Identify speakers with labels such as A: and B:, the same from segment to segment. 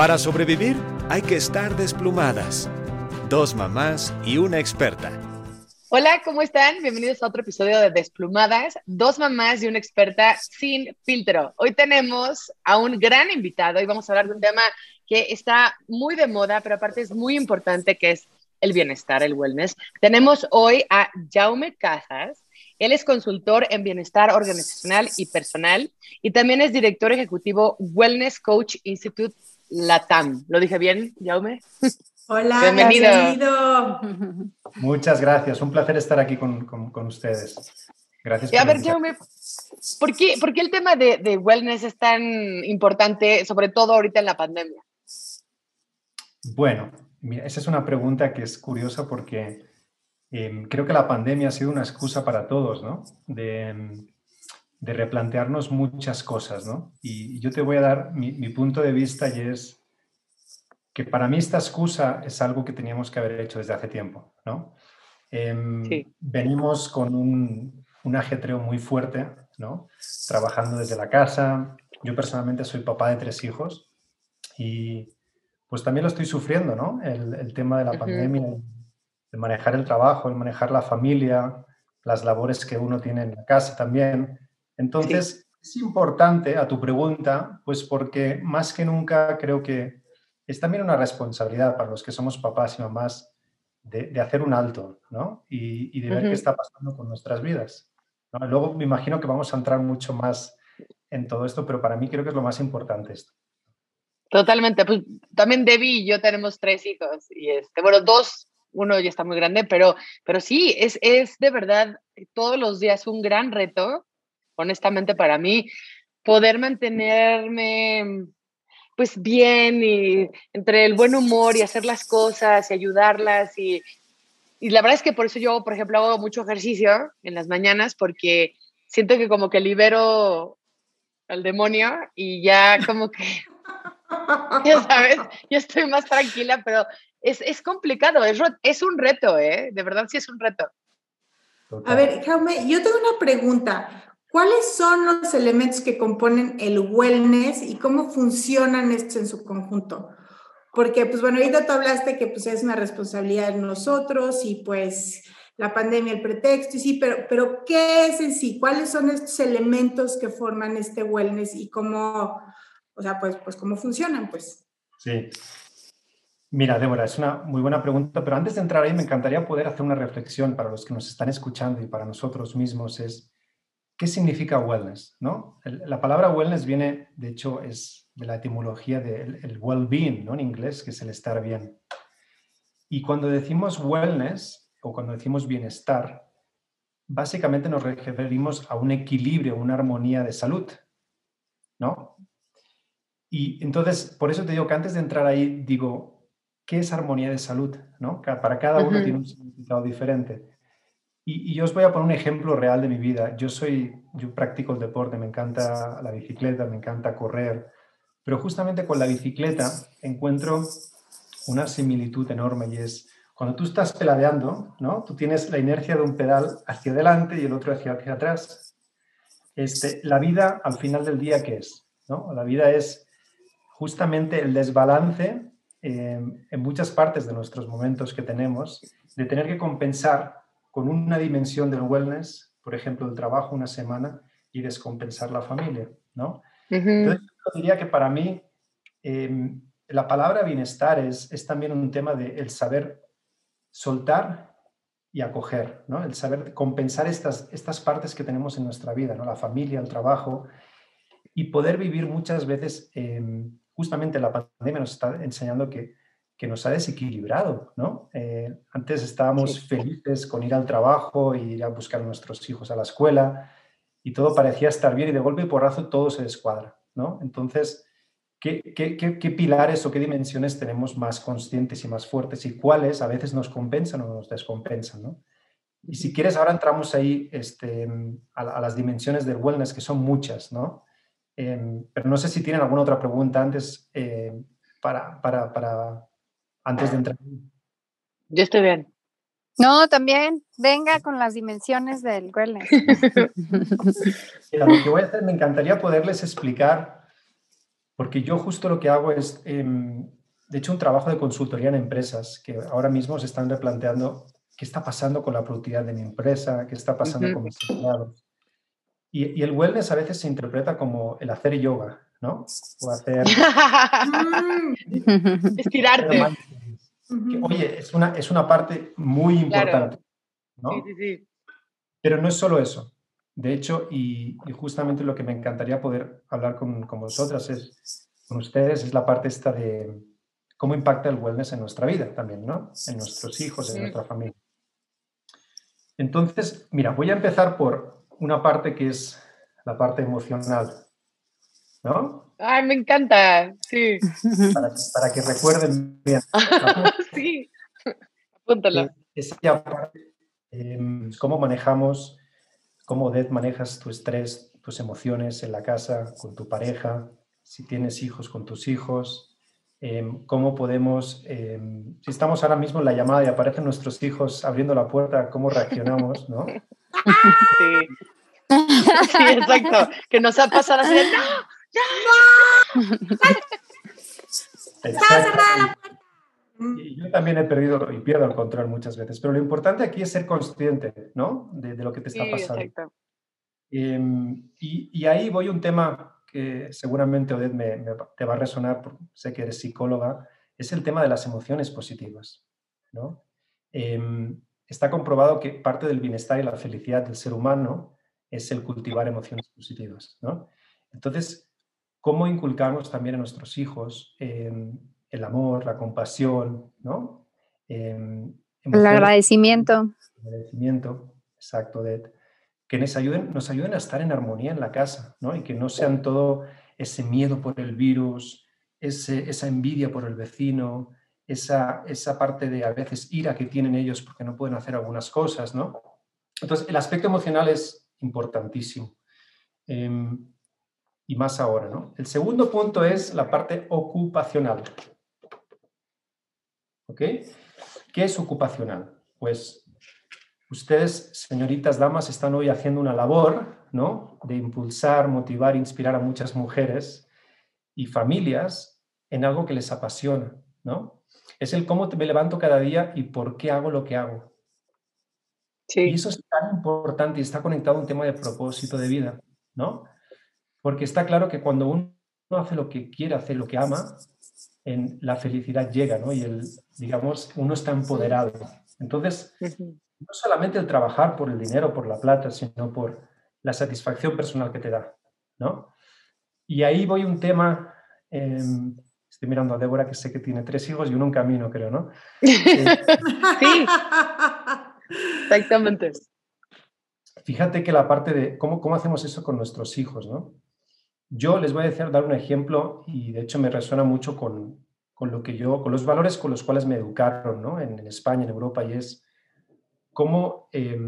A: Para sobrevivir hay que estar desplumadas. Dos mamás y una experta.
B: Hola, ¿cómo están? Bienvenidos a otro episodio de Desplumadas, dos mamás y una experta sin filtro. Hoy tenemos a un gran invitado y vamos a hablar de un tema que está muy de moda, pero aparte es muy importante, que es el bienestar, el wellness. Tenemos hoy a Jaume Casas. Él es consultor en bienestar organizacional y personal y también es director ejecutivo Wellness Coach Institute Latam. ¿Lo dije bien, Jaume?
C: Hola,
B: bienvenido.
D: Muchas gracias, un placer estar aquí con, con, ustedes. Gracias.
B: Y a ver, Jaume, ¿por qué, ¿por qué, el tema de, de wellness es tan importante, sobre todo ahorita en la pandemia?
D: Bueno, esa es una pregunta que es curiosa porque em, creo que la pandemia ha sido una excusa para todos, ¿no? De, de replantearnos muchas cosas, ¿no? Y yo te voy a dar mi, punto de vista y es que para mí esta excusa es algo que teníamos que haber hecho desde hace tiempo, ¿no? Em, venimos con un, un, ajetreo muy fuerte, ¿no? Trabajando desde la casa. Yo personalmente soy papá de tres hijos y pues también lo estoy sufriendo, ¿no? El, tema de la pandemia, de manejar el trabajo, el manejar la familia, las labores que uno tiene en la casa también. Entonces, es importante a tu pregunta, pues porque más que nunca creo que es también una responsabilidad para los que somos papás y mamás de, hacer un alto, ¿no? Y, de ver qué está pasando con nuestras vidas. Luego me imagino que vamos a entrar mucho más en todo esto, pero para mí creo que es lo más importante esto.
B: Totalmente. Pues también Debbie y yo tenemos tres hijos y este, bueno, dos, uno ya está muy grande, pero, pero sí, es, es de verdad todos los días un gran reto, honestamente para mí, poder mantenerme pues bien y entre el buen humor y hacer las cosas y ayudarlas y, y la verdad es que por eso yo, por ejemplo, hago mucho ejercicio en las mañanas porque siento que como que libero al demonio y ya como que ya sabes, yo estoy más tranquila, pero es, es complicado, es, es, un reto, ¿eh? De verdad sí es un reto.
C: A ver, Jaume, yo tengo una pregunta. ¿Cuáles son los elementos que componen el wellness y cómo funcionan estos en su conjunto? Porque, pues bueno, ahorita tú hablaste que pues es una responsabilidad de nosotros y pues la pandemia, el pretexto, y sí, pero, pero ¿qué es en sí? ¿Cuáles son estos elementos que forman este wellness y cómo, o sea, pues, pues cómo funcionan, pues.
D: Sí. Mira, Débora, es una muy buena pregunta, pero antes de entrar ahí me encantaría poder hacer una reflexión para los que nos están escuchando y para nosotros mismos es, ¿qué significa wellness? ¿no? la palabra wellness viene, de hecho, es de la etimología del el well-being, ¿no? En inglés, que es el estar bien. Y cuando decimos wellness o cuando decimos bienestar, básicamente nos referimos a un equilibrio, una armonía de salud, ¿no? Y entonces, por eso te digo que antes de entrar ahí, digo, ¿qué es armonía de salud? ¿no? Para cada uno tiene un significado diferente. Y, yo os voy a poner un ejemplo real de mi vida. Yo soy, yo practico el deporte, me encanta la bicicleta, me encanta correr, pero justamente con la bicicleta encuentro una similitud enorme y es cuando tú estás peladeando, ¿no? Tú tienes la inercia de un pedal hacia adelante y el otro hacia, hacia atrás. Este, la vida al final del día, ¿qué es? ¿no? La vida es justamente el desbalance eh, en muchas partes de nuestros momentos que tenemos, de tener que compensar con una dimensión del wellness, por ejemplo, el trabajo una semana y descompensar la familia, ¿no? Entonces, yo diría que para mí em, la palabra bienestar es, es también un tema de el saber soltar y acoger, ¿no? El saber compensar estas, estas partes que tenemos en nuestra vida, ¿no? La familia, el trabajo, y poder vivir muchas veces em, justamente la pandemia nos está enseñando que, que nos ha desequilibrado, ¿no? Eh, antes estábamos felices con ir al trabajo, ir a buscar a nuestros hijos a la escuela y todo parecía estar bien y de golpe y porrazo todo se descuadra, ¿no? Entonces, ¿qué, qué, qué, pilares o qué dimensiones tenemos más conscientes y más fuertes y cuáles a veces nos compensan o nos descompensan, ¿no? Y si quieres, ahora entramos ahí este, a, a las dimensiones del wellness, que son muchas, ¿no? Em, pero no sé si tienen alguna otra pregunta antes em, para, para, para, antes de entrar.
B: Yo estoy bien.
E: No, también, venga con las dimensiones del wellness.
D: lo que voy a hacer, me encantaría poderles explicar Porque yo justo lo que hago es, em, de hecho, un trabajo de consultoría en empresas que ahora mismo se están replanteando qué está pasando con la productividad de mi empresa, qué está pasando con mis empleados. Y, el wellness a veces se interpreta como el hacer yoga, ¿no? O hacer...
B: Estirarte.
D: oye, es una, es una parte muy importante, ¿no? Sí, sí, sí. Pero no es solo eso. De hecho, y, justamente lo que me encantaría poder hablar con, con, vosotras es, con ustedes, es la parte esta de cómo impacta el wellness en nuestra vida también, ¿no? En nuestros hijos, en nuestra familia. Entonces, mira, voy a empezar por una parte que es la parte emocional, ¿no?
B: Ay, me encanta, sí.
D: Para, que recuerden bien.
B: sí, apúntala.
D: Parte, em, cómo manejamos cómo Odette manejas tu estrés, tus emociones en la casa, con tu pareja, si tienes hijos, con tus hijos, em, cómo podemos, em, si estamos ahora mismo en la llamada y aparecen nuestros hijos abriendo la puerta, cómo reaccionamos, ¿no?
B: Sí. Sí, exacto. Que nos ha pasado así ¡No! ¡No!
D: ¡Está cerrada la puerta! Y yo también he perdido y pierdo el control muchas veces, pero lo importante aquí es ser consciente, ¿no? De, lo que te está pasando. Em, y, ahí voy a un tema que seguramente Odette me, te va a resonar, porque sé que eres psicóloga, es el tema de las emociones positivas, ¿no? Em, está comprobado que parte del bienestar y la felicidad del ser humano es el cultivar emociones positivas, ¿no? Entonces, ¿cómo inculcamos también a nuestros hijos em, el amor, la compasión, ¿no?
E: Em, el agradecimiento.
D: El agradecimiento, exacto, de, que nos ayuden, nos ayuden a estar en armonía en la casa, ¿no? Y que no sean todo ese miedo por el virus, ese, esa envidia por el vecino, esa, esa parte de a veces ira que tienen ellos porque no pueden hacer algunas cosas, ¿no? Entonces, el aspecto emocional es importantísimo. Em, y más ahora, ¿no? El segundo punto es la parte ocupacional. ¿Ok? ¿Qué es ocupacional? Pues ustedes, señoritas damas, están hoy haciendo una labor, ¿no? De impulsar, motivar, inspirar a muchas mujeres y familias en algo que les apasiona, ¿no? Es el cómo me levanto cada día y por qué hago lo que hago. Sí. Y eso es tan importante y está conectado a un tema de propósito de vida, ¿no? Porque está claro que cuando uno hace lo que quiere hacer, lo que ama, en la felicidad llega, ¿no? Y el, digamos, uno está empoderado. Entonces, no solamente el trabajar por el dinero, por la plata, sino por la satisfacción personal que te da, ¿no? Y ahí voy un tema, em, estoy mirando a Débora que sé que tiene tres hijos y uno en camino, creo, ¿no?
B: sí, exactamente.
D: Fíjate que la parte de cómo, cómo hacemos eso con nuestros hijos, ¿no? Yo les voy a decir, dar un ejemplo y de hecho me resuena mucho con, con lo que yo, con los valores con los cuales me educaron ¿no? en, España, en Europa, y es cómo, eh,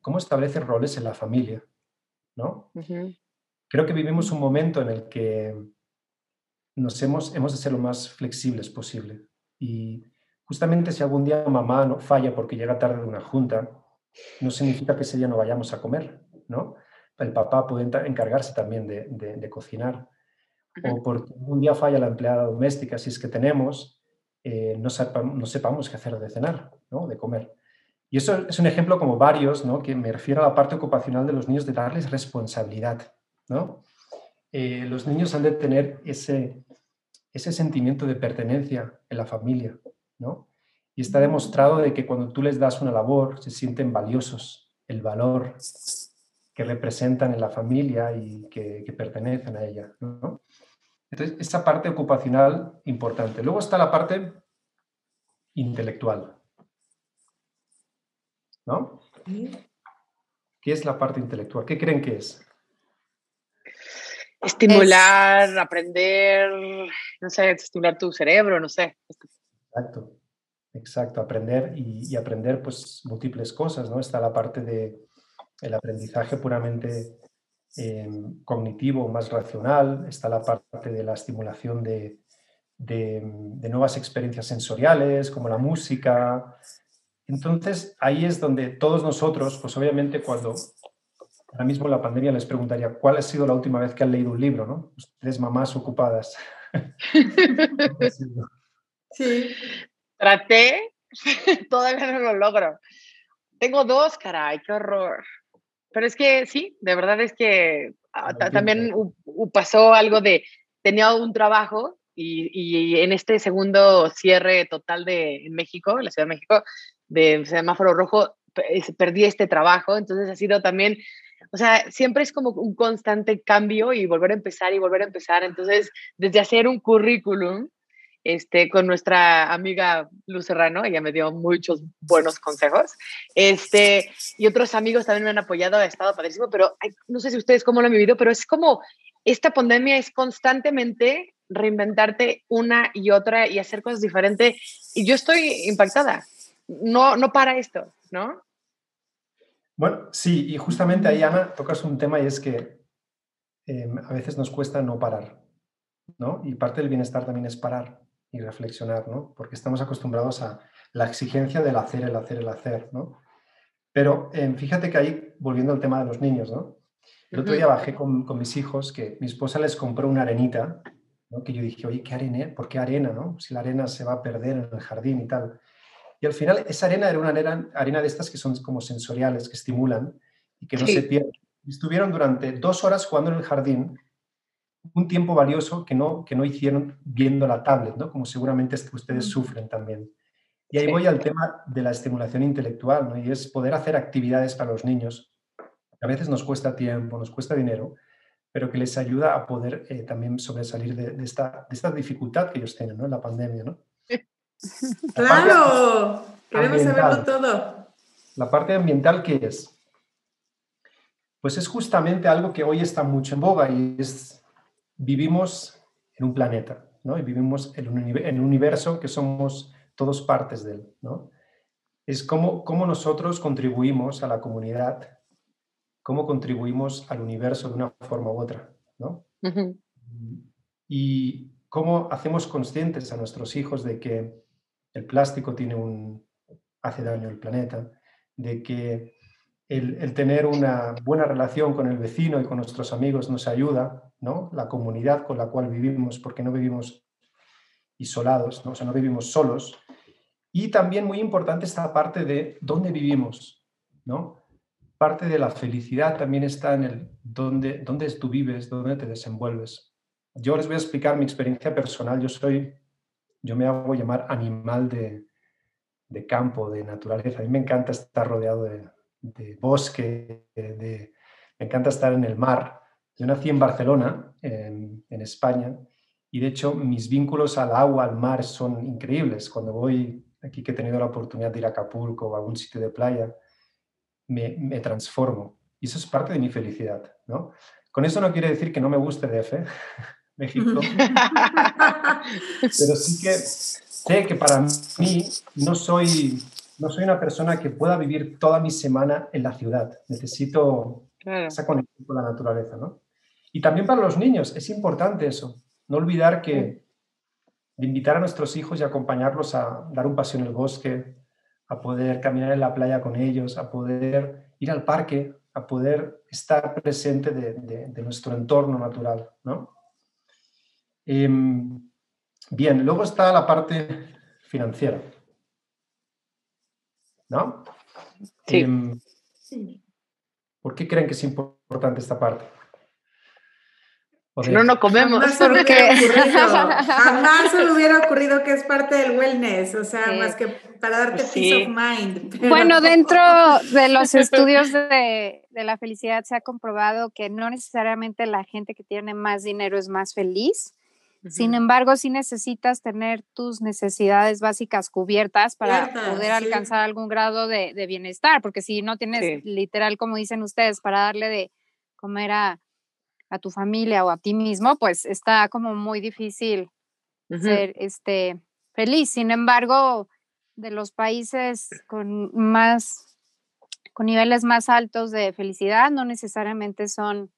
D: cómo establecer roles en la familia. ¿no? Creo que vivimos un momento en el que nos hemos, hemos de ser lo más flexibles posible. Y justamente si algún día mamá no falla porque llega tarde de una junta, no significa que ese día no vayamos a comer, ¿no? el papá puede encargarse también de, cocinar. O porque un día falla la empleada doméstica, si es que tenemos, eh, no, sepamos qué hacer de cenar, ¿no? de comer. Y eso es un ejemplo como varios, ¿no? que me refiero a la parte ocupacional de los niños, de darles responsabilidad. ¿no? Eh, los niños han de tener ese, ese sentimiento de pertenencia en la familia. ¿no? Y está demostrado de que cuando tú les das una labor, se sienten valiosos. El valor que representan en la familia y que, pertenecen a ella. Entonces, esa parte ocupacional importante. Luego está la parte intelectual. ¿No? ¿Qué es la parte intelectual? ¿Qué creen que es?
B: Estimular, aprender, no sé, estimular tu cerebro, no sé.
D: Exacto, exacto, aprender y, y aprender pues múltiples cosas, ¿no? Está la parte de, el aprendizaje puramente eh, cognitivo, más racional, está la parte de la estimulación de, nuevas experiencias sensoriales, como la música. Entonces, ahí es donde todos nosotros, pues obviamente cuando ahora mismo la pandemia les preguntaría, ¿cuál ha sido la última vez que han leído un libro? ¿no? Ustedes mamás ocupadas.
B: sí. Traté, todavía no lo logro. Tengo dos, caray, qué horror. Pero es que sí, de verdad es que ah, también pasó algo de, tenía un trabajo y, en este segundo cierre total de México, en la Ciudad de México, de semáforo rojo, perdí este trabajo, entonces ha sido también, o sea, siempre es como un constante cambio y volver a empezar y volver a empezar, entonces desde hacer un currículum, este, con nuestra amiga Luz Serrano, ella me dio muchos buenos consejos, este, y otros amigos también me han apoyado, ha estado padrísimo, pero no sé si ustedes cómo lo han vivido, pero es como, esta pandemia es constantemente reinventarte una y otra y hacer cosas diferentes, y yo estoy impactada, no, no para esto, ¿no?
D: Bueno, sí, y justamente ahí, Ana, tocas un tema y es que em, a veces nos cuesta no parar, ¿no? Y parte del bienestar también es parar y reflexionar, ¿no? Porque estamos acostumbrados a la exigencia del hacer, el hacer, el hacer, ¿no? Pero em, fíjate que ahí, volviendo al tema de los niños, ¿no? El otro día bajé con, con, mis hijos que mi esposa les compró una arenita, ¿no? Que yo dije, oye, ¿qué arena? ¿Por qué arena, no? Si la arena se va a perder en el jardín y tal. Y al final esa arena era una arena, arena de estas que son como sensoriales, que estimulan y que no se pierden. Estuvieron durante dos horas jugando en el jardín, un tiempo valioso que no, que no hicieron viendo la tablet, ¿no? como seguramente ustedes mm. sufren también. Y ahí voy al tema de la estimulación intelectual, ¿no? y es poder hacer actividades para los niños. A veces nos cuesta tiempo, nos cuesta dinero, pero que les ayuda a poder eh, también sobresalir de, esta, de, esta, dificultad que ellos tienen ¿no? en la pandemia. ¿no?
C: Claro, queremos saberlo todo.
D: La parte ambiental, ¿qué es? Pues es justamente algo que hoy está mucho en boga y es, vivimos en un planeta, ¿no? Y vivimos en un, universo que somos todos partes de él, ¿no? Es cómo, cómo nosotros contribuimos a la comunidad, cómo contribuimos al universo de una forma u otra, ¿no? Y cómo hacemos conscientes a nuestros hijos de que el plástico tiene un, hace daño al planeta, de que el, tener una buena relación con el vecino y con nuestros amigos nos ayuda, ¿no? La comunidad con la cual vivimos, porque no vivimos isolados, ¿no? o sea, no vivimos solos. Y también muy importante esta parte de dónde vivimos, ¿no? Parte de la felicidad también está en el dónde, dónde tú vives, dónde te desenvuelves. Yo les voy a explicar mi experiencia personal. Yo soy yo me hago llamar animal de, campo, de naturaleza. A mí me encanta estar rodeado de, bosque, de, me encanta estar en el mar. Yo nací en Barcelona, en, España, y de hecho mis vínculos al agua, al mar son increíbles. Cuando voy aquí que he tenido la oportunidad de ir a Acapulco o a algún sitio de playa, me, me transformo. Y eso es parte de mi felicidad. ¿no? Con eso no quiere decir que no me guste DF, México. Pero sí que sé que para mí no soy, no soy una persona que pueda vivir toda mi semana en la ciudad. Necesito esa conexión con la naturaleza, ¿no? Y también para los niños es importante eso. No olvidar que de invitar a nuestros hijos y acompañarlos a dar un paseo en el bosque, a poder caminar en la playa con ellos, a poder ir al parque, a poder estar presente de, de nuestro entorno natural, ¿no? Em, bien, luego está la parte financiera. ¿No? Em, ¿Por qué creen que es importante esta parte?
B: no, no comemos.
C: Jamás, porque... Jamás se me hubiera ocurrido que es parte del wellness, o sea, más que para darte pues peace of mind.
E: Bueno, dentro de los estudios de, de, la felicidad se ha comprobado que no necesariamente la gente que tiene más dinero es más feliz, sin embargo, sí necesitas tener tus necesidades básicas cubiertas para poder alcanzar algún grado de, bienestar, porque si no tienes literal, como dicen ustedes, para darle de comer a, tu familia o a ti mismo, pues está como muy difícil ser este, feliz. Sin embargo, de los países con más, con niveles más altos de felicidad, no necesariamente son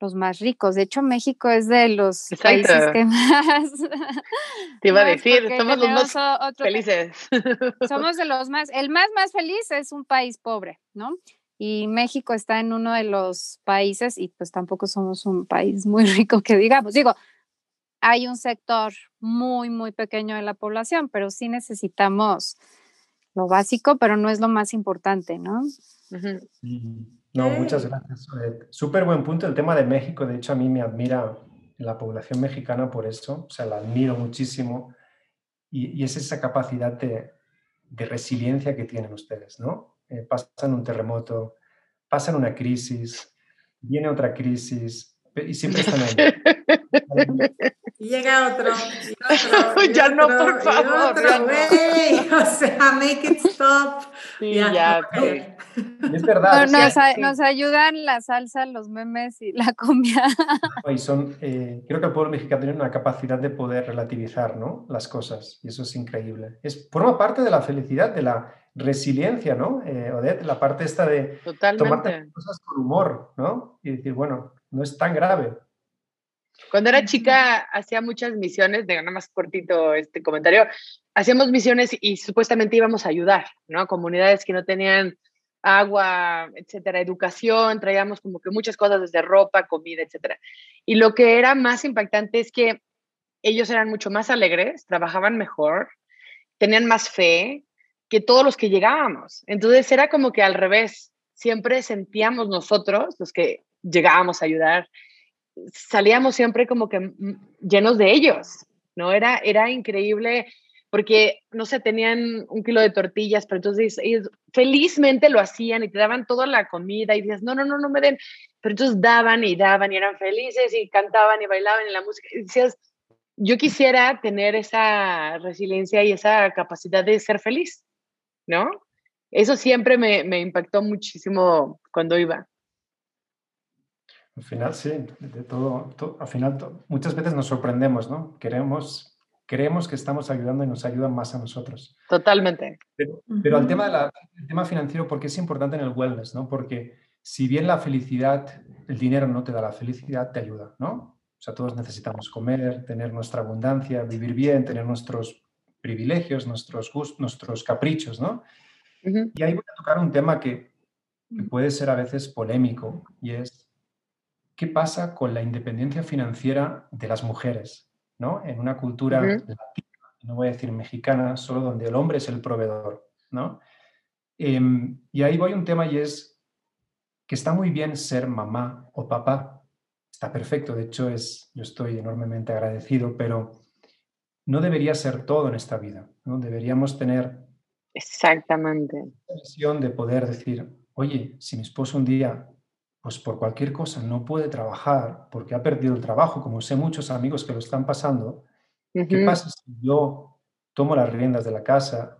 E: los más ricos. De hecho, México es de los países que más...
B: Te iba a decir, somos los más felices.
E: Somos de los más... El más, más feliz es un país pobre, ¿no? Y México está en uno de los países y pues tampoco somos un país muy rico que digamos. Digo, hay un sector muy, muy pequeño de la población, pero sí necesitamos lo básico, pero no es lo más importante, ¿no?
D: No, muchas gracias. Súper buen punto el tema de México. De hecho, a mí me admira la población mexicana por eso. O sea, la admiro muchísimo. Y, es esa capacidad de, resiliencia que tienen ustedes, ¿no? Eh, pasan un terremoto, pasan una crisis, viene otra crisis y siempre están ahí.
C: Y llega otro, y
B: ya no, por favor.
C: O sea, make it stop.
B: Sí, ya,
D: Es verdad.
E: nos, ayudan la salsa, los memes y la comida.
D: Y son, eh, creo que el pueblo mexicano tiene una capacidad de poder relativizar ¿no? las cosas y eso es increíble. Es, forma parte de la felicidad, de la resiliencia, ¿no? Eh, Odette, la parte esta de tomar las cosas con humor, ¿no? Y decir, bueno, no es tan grave.
B: Cuando era chica hacía muchas misiones, de nada más cortito este comentario, hacíamos misiones y supuestamente íbamos a ayudar, ¿no? A comunidades que no tenían agua, etcétera, educación, traíamos como que muchas cosas desde ropa, comida, etcétera. Y lo que era más impactante es que ellos eran mucho más alegres, trabajaban mejor, tenían más fe que todos los que llegábamos. Entonces era como que al revés, siempre sentíamos nosotros, los que llegábamos a ayudar, salíamos siempre como que llenos de ellos, ¿no? Era, era increíble porque, no sé, tenían un kilo de tortillas, pero entonces ellos felizmente lo hacían y te daban toda la comida y decías, no, no, no, no me den, pero entonces daban y daban y eran felices y cantaban y bailaban en la música. Y decías, yo quisiera tener esa resiliencia y esa capacidad de ser feliz, ¿no? Eso siempre me, me impactó muchísimo cuando iba.
D: Al final, sí, de todo, al final muchas veces nos sorprendemos, ¿no? Queremos, creemos que estamos ayudando y nos ayudan más a nosotros.
B: Totalmente.
D: Pero, al tema, de tema financiero, ¿por qué es importante en el wellness, ¿no? Porque si bien la felicidad, el dinero no te da la felicidad, te ayuda, ¿no? O sea, todos necesitamos comer, tener nuestra abundancia, vivir bien, tener nuestros privilegios, nuestros gustos, nuestros caprichos, ¿no? Y ahí voy a tocar un tema que, que puede ser a veces polémico y es qué pasa con la independencia financiera de las mujeres, ¿no? En una cultura latina, no voy a decir mexicana, solo donde el hombre es el proveedor, ¿no? Em, y ahí voy a un tema y es que está muy bien ser mamá o papá, está perfecto, de hecho es, yo estoy enormemente agradecido, pero no debería ser todo en esta vida, ¿no? Deberíamos tener
B: Exactamente.
D: la visión de poder decir, oye, si mi esposo un día pues por cualquier cosa no puede trabajar porque ha perdido el trabajo, como sé muchos amigos que lo están pasando, ¿qué pasa si yo tomo las riendas de la casa?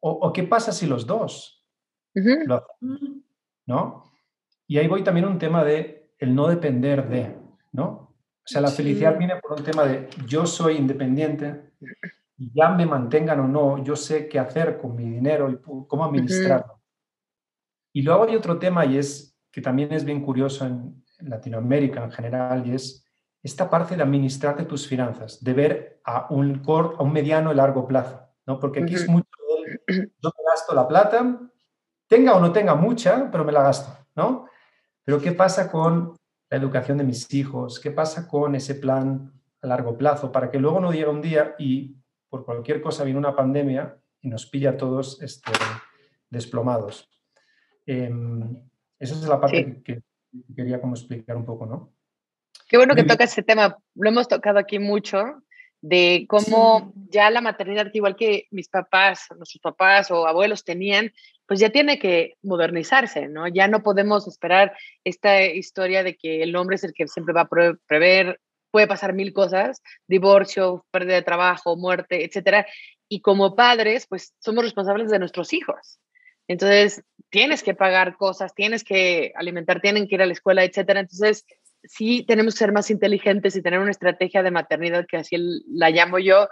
D: ¿O, qué pasa si los dos lo hacen? ¿No? Y ahí voy también a un tema de el no depender de, ¿no? O sea, la felicidad viene por un tema de yo soy independiente, ya me mantengan o no, yo sé qué hacer con mi dinero y cómo administrarlo. Y luego hay otro tema y es que también es bien curioso en, Latinoamérica en general y es esta parte de administrarte tus finanzas, de ver a un, corto, a un mediano y largo plazo, ¿no? Porque aquí es mucho de, yo me gasto la plata, tenga o no tenga mucha, pero me la gasto, ¿no? Pero ¿qué pasa con la educación de mis hijos? ¿Qué pasa con ese plan a largo plazo? Para que luego no llegue un día y por cualquier cosa viene una pandemia y nos pilla a todos este, desplomados. Em, esa es la parte que, quería como explicar un poco, ¿no?
B: Qué bueno que toca ese tema. Lo hemos tocado aquí mucho, de cómo ya la maternidad, igual que mis papás, nuestros papás o abuelos tenían, pues ya tiene que modernizarse, ¿no? Ya no podemos esperar esta historia de que el hombre es el que siempre va a prever, puede pasar mil cosas, divorcio, pérdida de trabajo, muerte, etcétera. Y como padres, pues somos responsables de nuestros hijos. Entonces, tienes que pagar cosas, tienes que alimentar, tienen que ir a la escuela, etcétera. Entonces, sí tenemos que ser más inteligentes y tener una estrategia de maternidad, que así la llamo yo,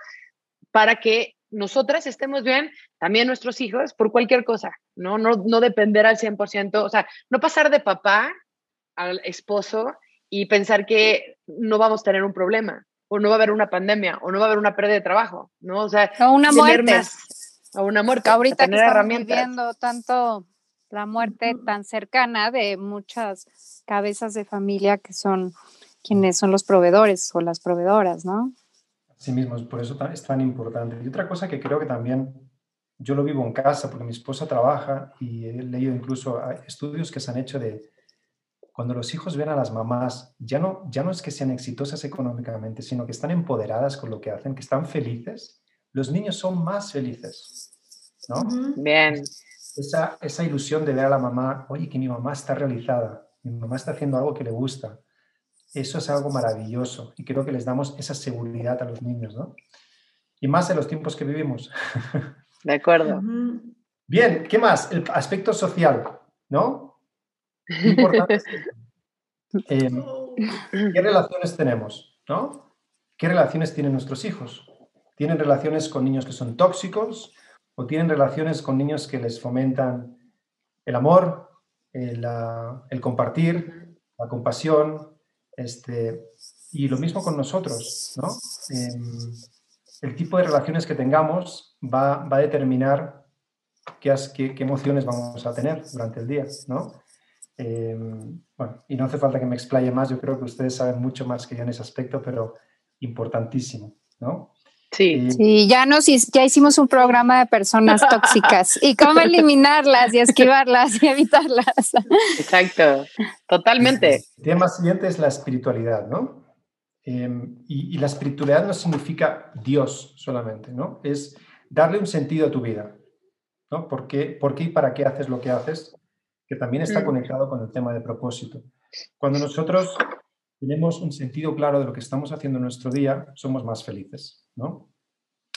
B: para que nosotras estemos bien, también nuestros hijos, por cualquier cosa, ¿no? No, no depender al 100%, o sea, no pasar de papá al esposo y pensar que no vamos a tener un problema, o no va a haber una pandemia, o no va a haber una pérdida de trabajo, ¿no? O sea,
E: o una muerte
B: a una muerte.
E: Ahorita que estamos viendo tanto la muerte tan cercana de muchas cabezas de familia que son quienes son los proveedores o las proveedoras, ¿no?
D: sí mismos, por eso es tan importante. Y otra cosa que creo que también yo lo vivo en casa, porque mi esposa trabaja y he leído incluso estudios que se han hecho de cuando los hijos ven a las mamás, ya no, ya no es que sean exitosas económicamente, sino que están empoderadas con lo que hacen, que están felices, los niños son más felices. ¿no?
B: Bien.
D: Esa, esa ilusión de ver a la mamá, oye, que mi mamá está realizada, mi mamá está haciendo algo que le gusta. Eso es algo maravilloso y creo que les damos esa seguridad a los niños, ¿no? Y más en los tiempos que vivimos.
B: De acuerdo.
D: Bien, ¿qué más? El aspecto social, ¿no? Importante. Em, ¿Qué relaciones tenemos? ¿no? ¿Qué relaciones tienen nuestros hijos? ¿Tienen relaciones con niños que son tóxicos o tienen relaciones con niños que les fomentan el amor, el, el compartir, la compasión? Este, y lo mismo con nosotros, ¿no? Em, el tipo de relaciones que tengamos va, va a determinar qué, qué, emociones vamos a tener durante el día, ¿no? Em, bueno, y no hace falta que me explaye más, yo creo que ustedes saben mucho más que yo en ese aspecto, pero importantísimo, ¿no?
E: Sí. sí, ya nos ya hicimos un programa de personas tóxicas y cómo eliminarlas y esquivarlas y evitarlas.
B: Exacto, totalmente.
D: El tema siguiente es la espiritualidad, ¿no? Em, y, la espiritualidad no significa Dios solamente, ¿no? Es darle un sentido a tu vida, ¿no? ¿Por qué, por qué y para qué haces lo que haces? Que también está mm. conectado con el tema de propósito. Cuando nosotros tenemos un sentido claro de lo que estamos haciendo en nuestro día, somos más felices, ¿no?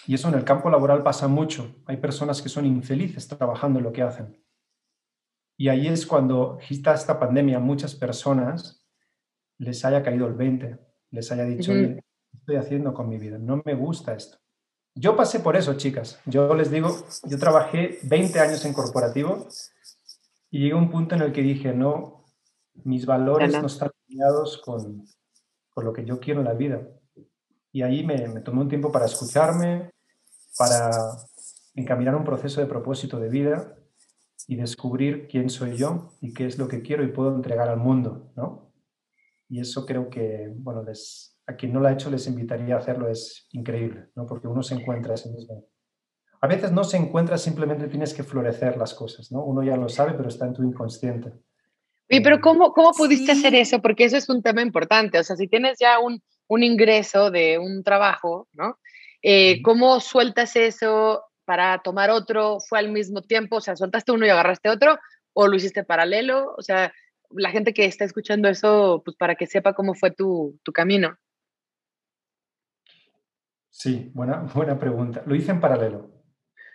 D: Y eso en el campo laboral pasa mucho. Hay personas que son infelices trabajando en lo que hacen. Y ahí es cuando está esta pandemia, muchas personas les haya caído el 20, les haya dicho, ¿qué estoy haciendo con mi vida? No me gusta esto. Yo pasé por eso, chicas. Yo les digo, yo trabajé 20 años en corporativo y llegué a un punto en el que dije, no, mis valores no están alineados con, con, lo que yo quiero en la vida. Y ahí me, me tomé un tiempo para escucharme, para encaminar un proceso de propósito de vida y descubrir quién soy yo y qué es lo que quiero y puedo entregar al mundo, ¿no? Y eso creo que, bueno, les, a quien no lo ha hecho les invitaría a hacerlo, es increíble, ¿no? Porque uno se encuentra a sí mismo. A veces no se encuentra, simplemente tienes que florecer las cosas, ¿no? Uno ya lo sabe, pero está en tu inconsciente.
B: Y pero ¿cómo, cómo pudiste hacer eso? Porque eso es un tema importante. O sea, si tienes ya un, un ingreso de un trabajo, ¿no? Eh, ¿Cómo sueltas eso para tomar otro? ¿Fue al mismo tiempo? O sea, ¿soltaste uno y agarraste otro? ¿O lo hiciste paralelo? O sea, la gente que está escuchando eso, pues para que sepa cómo fue tu, tu camino.
D: Sí, buena, buena pregunta. Lo hice en paralelo.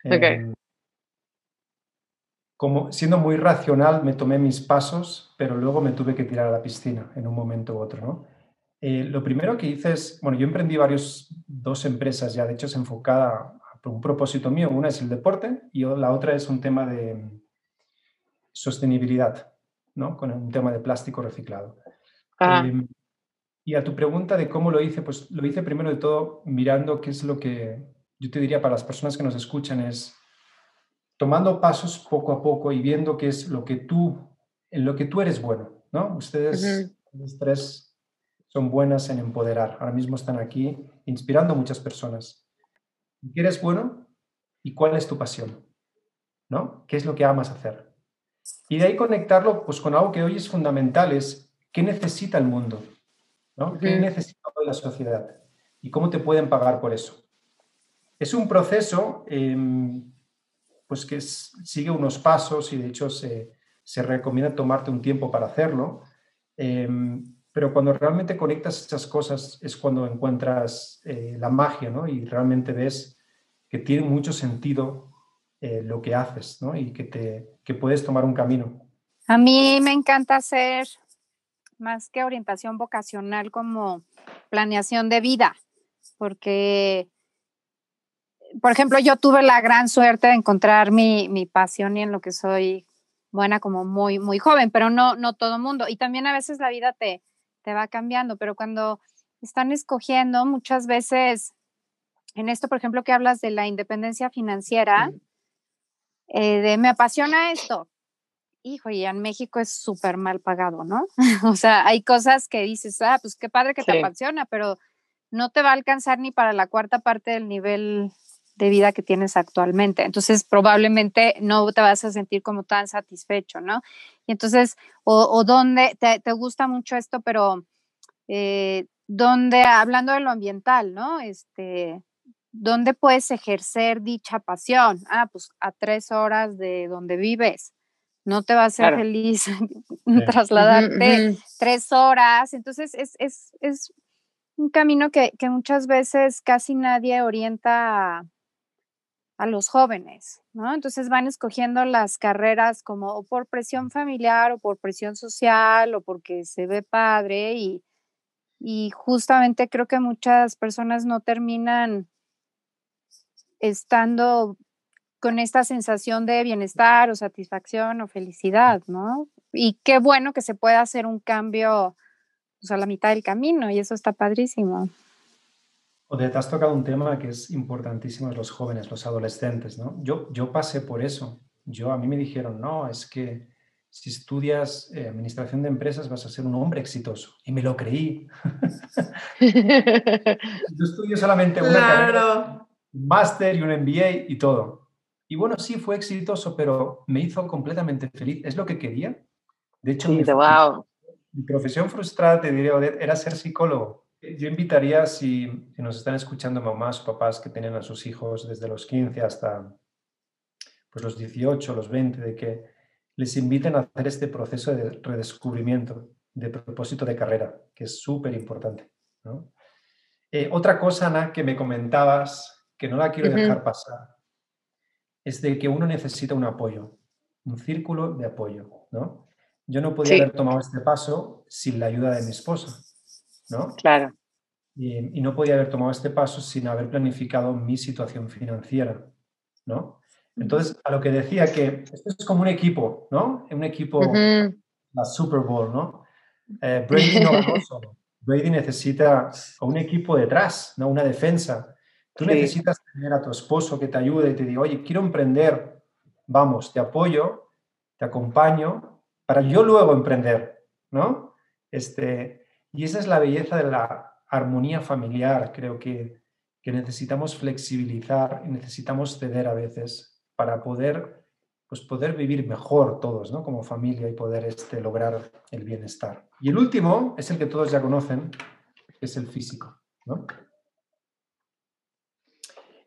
B: Okay
D: como siendo muy racional me tomé mis pasos, pero luego me tuve que tirar a la piscina en un momento u otro, ¿no? Eh, lo primero que hice es, bueno, yo emprendí varios, dos empresas ya, de hecho es enfocada a un propósito mío, una es el deporte y la otra es un tema de sostenibilidad, ¿no? Con un tema de plástico reciclado.
B: Ah. Em,
D: y a tu pregunta de cómo lo hice, pues lo hice primero de todo mirando qué es lo que yo te diría para las personas que nos escuchan es tomando pasos poco a poco y viendo qué es lo que tú, en lo que tú eres bueno, ¿no? Ustedes, los tres, son buenas en empoderar. Ahora mismo están aquí inspirando a muchas personas. ¿Qué eres bueno? ¿Y cuál es tu pasión? ¿No? ¿Qué es lo que amas hacer? Y de ahí conectarlo pues, con algo que hoy es fundamental, es qué necesita el mundo, ¿no? ¿Qué necesita hoy la sociedad? ¿Y cómo te pueden pagar por eso? Es un proceso em, pues que sigue unos pasos y de hecho se, recomienda tomarte un tiempo para hacerlo. Em, pero cuando realmente conectas estas cosas es cuando encuentras eh, la magia, ¿no? Y realmente ves que tiene mucho sentido eh, lo que haces, ¿no? Y que, te, que puedes tomar un camino.
E: A mí me encanta hacer más que orientación vocacional como planeación de vida, porque por ejemplo, yo tuve la gran suerte de encontrar mi, mi pasión y en lo que soy buena como muy, muy joven, pero no, no todo mundo. Y también a veces la vida te, te va cambiando, pero cuando están escogiendo, muchas veces, en esto, por ejemplo, que hablas de la independencia financiera, eh, de me apasiona esto. Hijo, y en México es súper mal pagado, ¿no? o sea, hay cosas que dices, ah, pues qué padre que te apasiona, pero no te va a alcanzar ni para la cuarta parte del nivel de vida que tienes actualmente. Entonces, probablemente no te vas a sentir como tan satisfecho, ¿no? Y entonces, o, o dónde te, te, gusta mucho esto, pero eh, donde, hablando de lo ambiental, ¿no? Este, ¿dónde puedes ejercer dicha pasión? Ah, pues a tres horas de donde vives. No te va a ser feliz trasladarte tres horas. Entonces, es, es, es un camino que, que, muchas veces casi nadie orienta a los jóvenes, ¿no? Entonces van escogiendo las carreras como por presión familiar o por presión social o porque se ve padre y, y justamente creo que muchas personas no terminan estando con esta sensación de bienestar o satisfacción o felicidad, ¿no? Y qué bueno que se pueda hacer un cambio pues, a la mitad del camino y eso está padrísimo.
D: O te has tocado un tema que es importantísimo los jóvenes, los adolescentes, ¿no? Yo, yo pasé por eso. Yo, a mí me dijeron, no, es que si estudias eh, administración de empresas vas a ser un hombre exitoso. Y me lo creí. yo estudio solamente una carrera, un máster y un MBA y todo. Y bueno, sí, fue exitoso, pero me hizo completamente feliz. Es lo que quería. De hecho, mi,
B: wow.
D: mi profesión frustrada, te diría, era ser psicólogo. Yo invitaría, si, si, nos están escuchando mamás o papás que tienen a sus hijos desde los 15 hasta pues, los 18, los 20, de que les inviten a hacer este proceso de redescubrimiento de propósito de carrera, que es súper importante. ¿no? Eh, otra cosa, Ana, que me comentabas, que no la quiero dejar pasar, es de que uno necesita un apoyo, un círculo de apoyo. ¿no? Yo no podía haber tomado este paso sin la ayuda de mi esposa. ¿No?
B: Claro.
D: Y, no podía haber tomado este paso sin haber planificado mi situación financiera, ¿no? Entonces, a lo que decía que esto es como un equipo, ¿no? Un equipo, la Super Bowl, ¿no? Eh, Brady no solo. Brady necesita un equipo detrás, ¿no? Una defensa. Tú necesitas tener a tu esposo que te ayude y te diga, oye, quiero emprender, vamos, te apoyo, te acompaño, para yo luego emprender, ¿no? Este, y esa es la belleza de la armonía familiar. Creo que, necesitamos flexibilizar y necesitamos ceder a veces para poder, pues poder vivir mejor todos, ¿no? Como familia y poder este, lograr el bienestar. Y el último es el que todos ya conocen, que es el físico,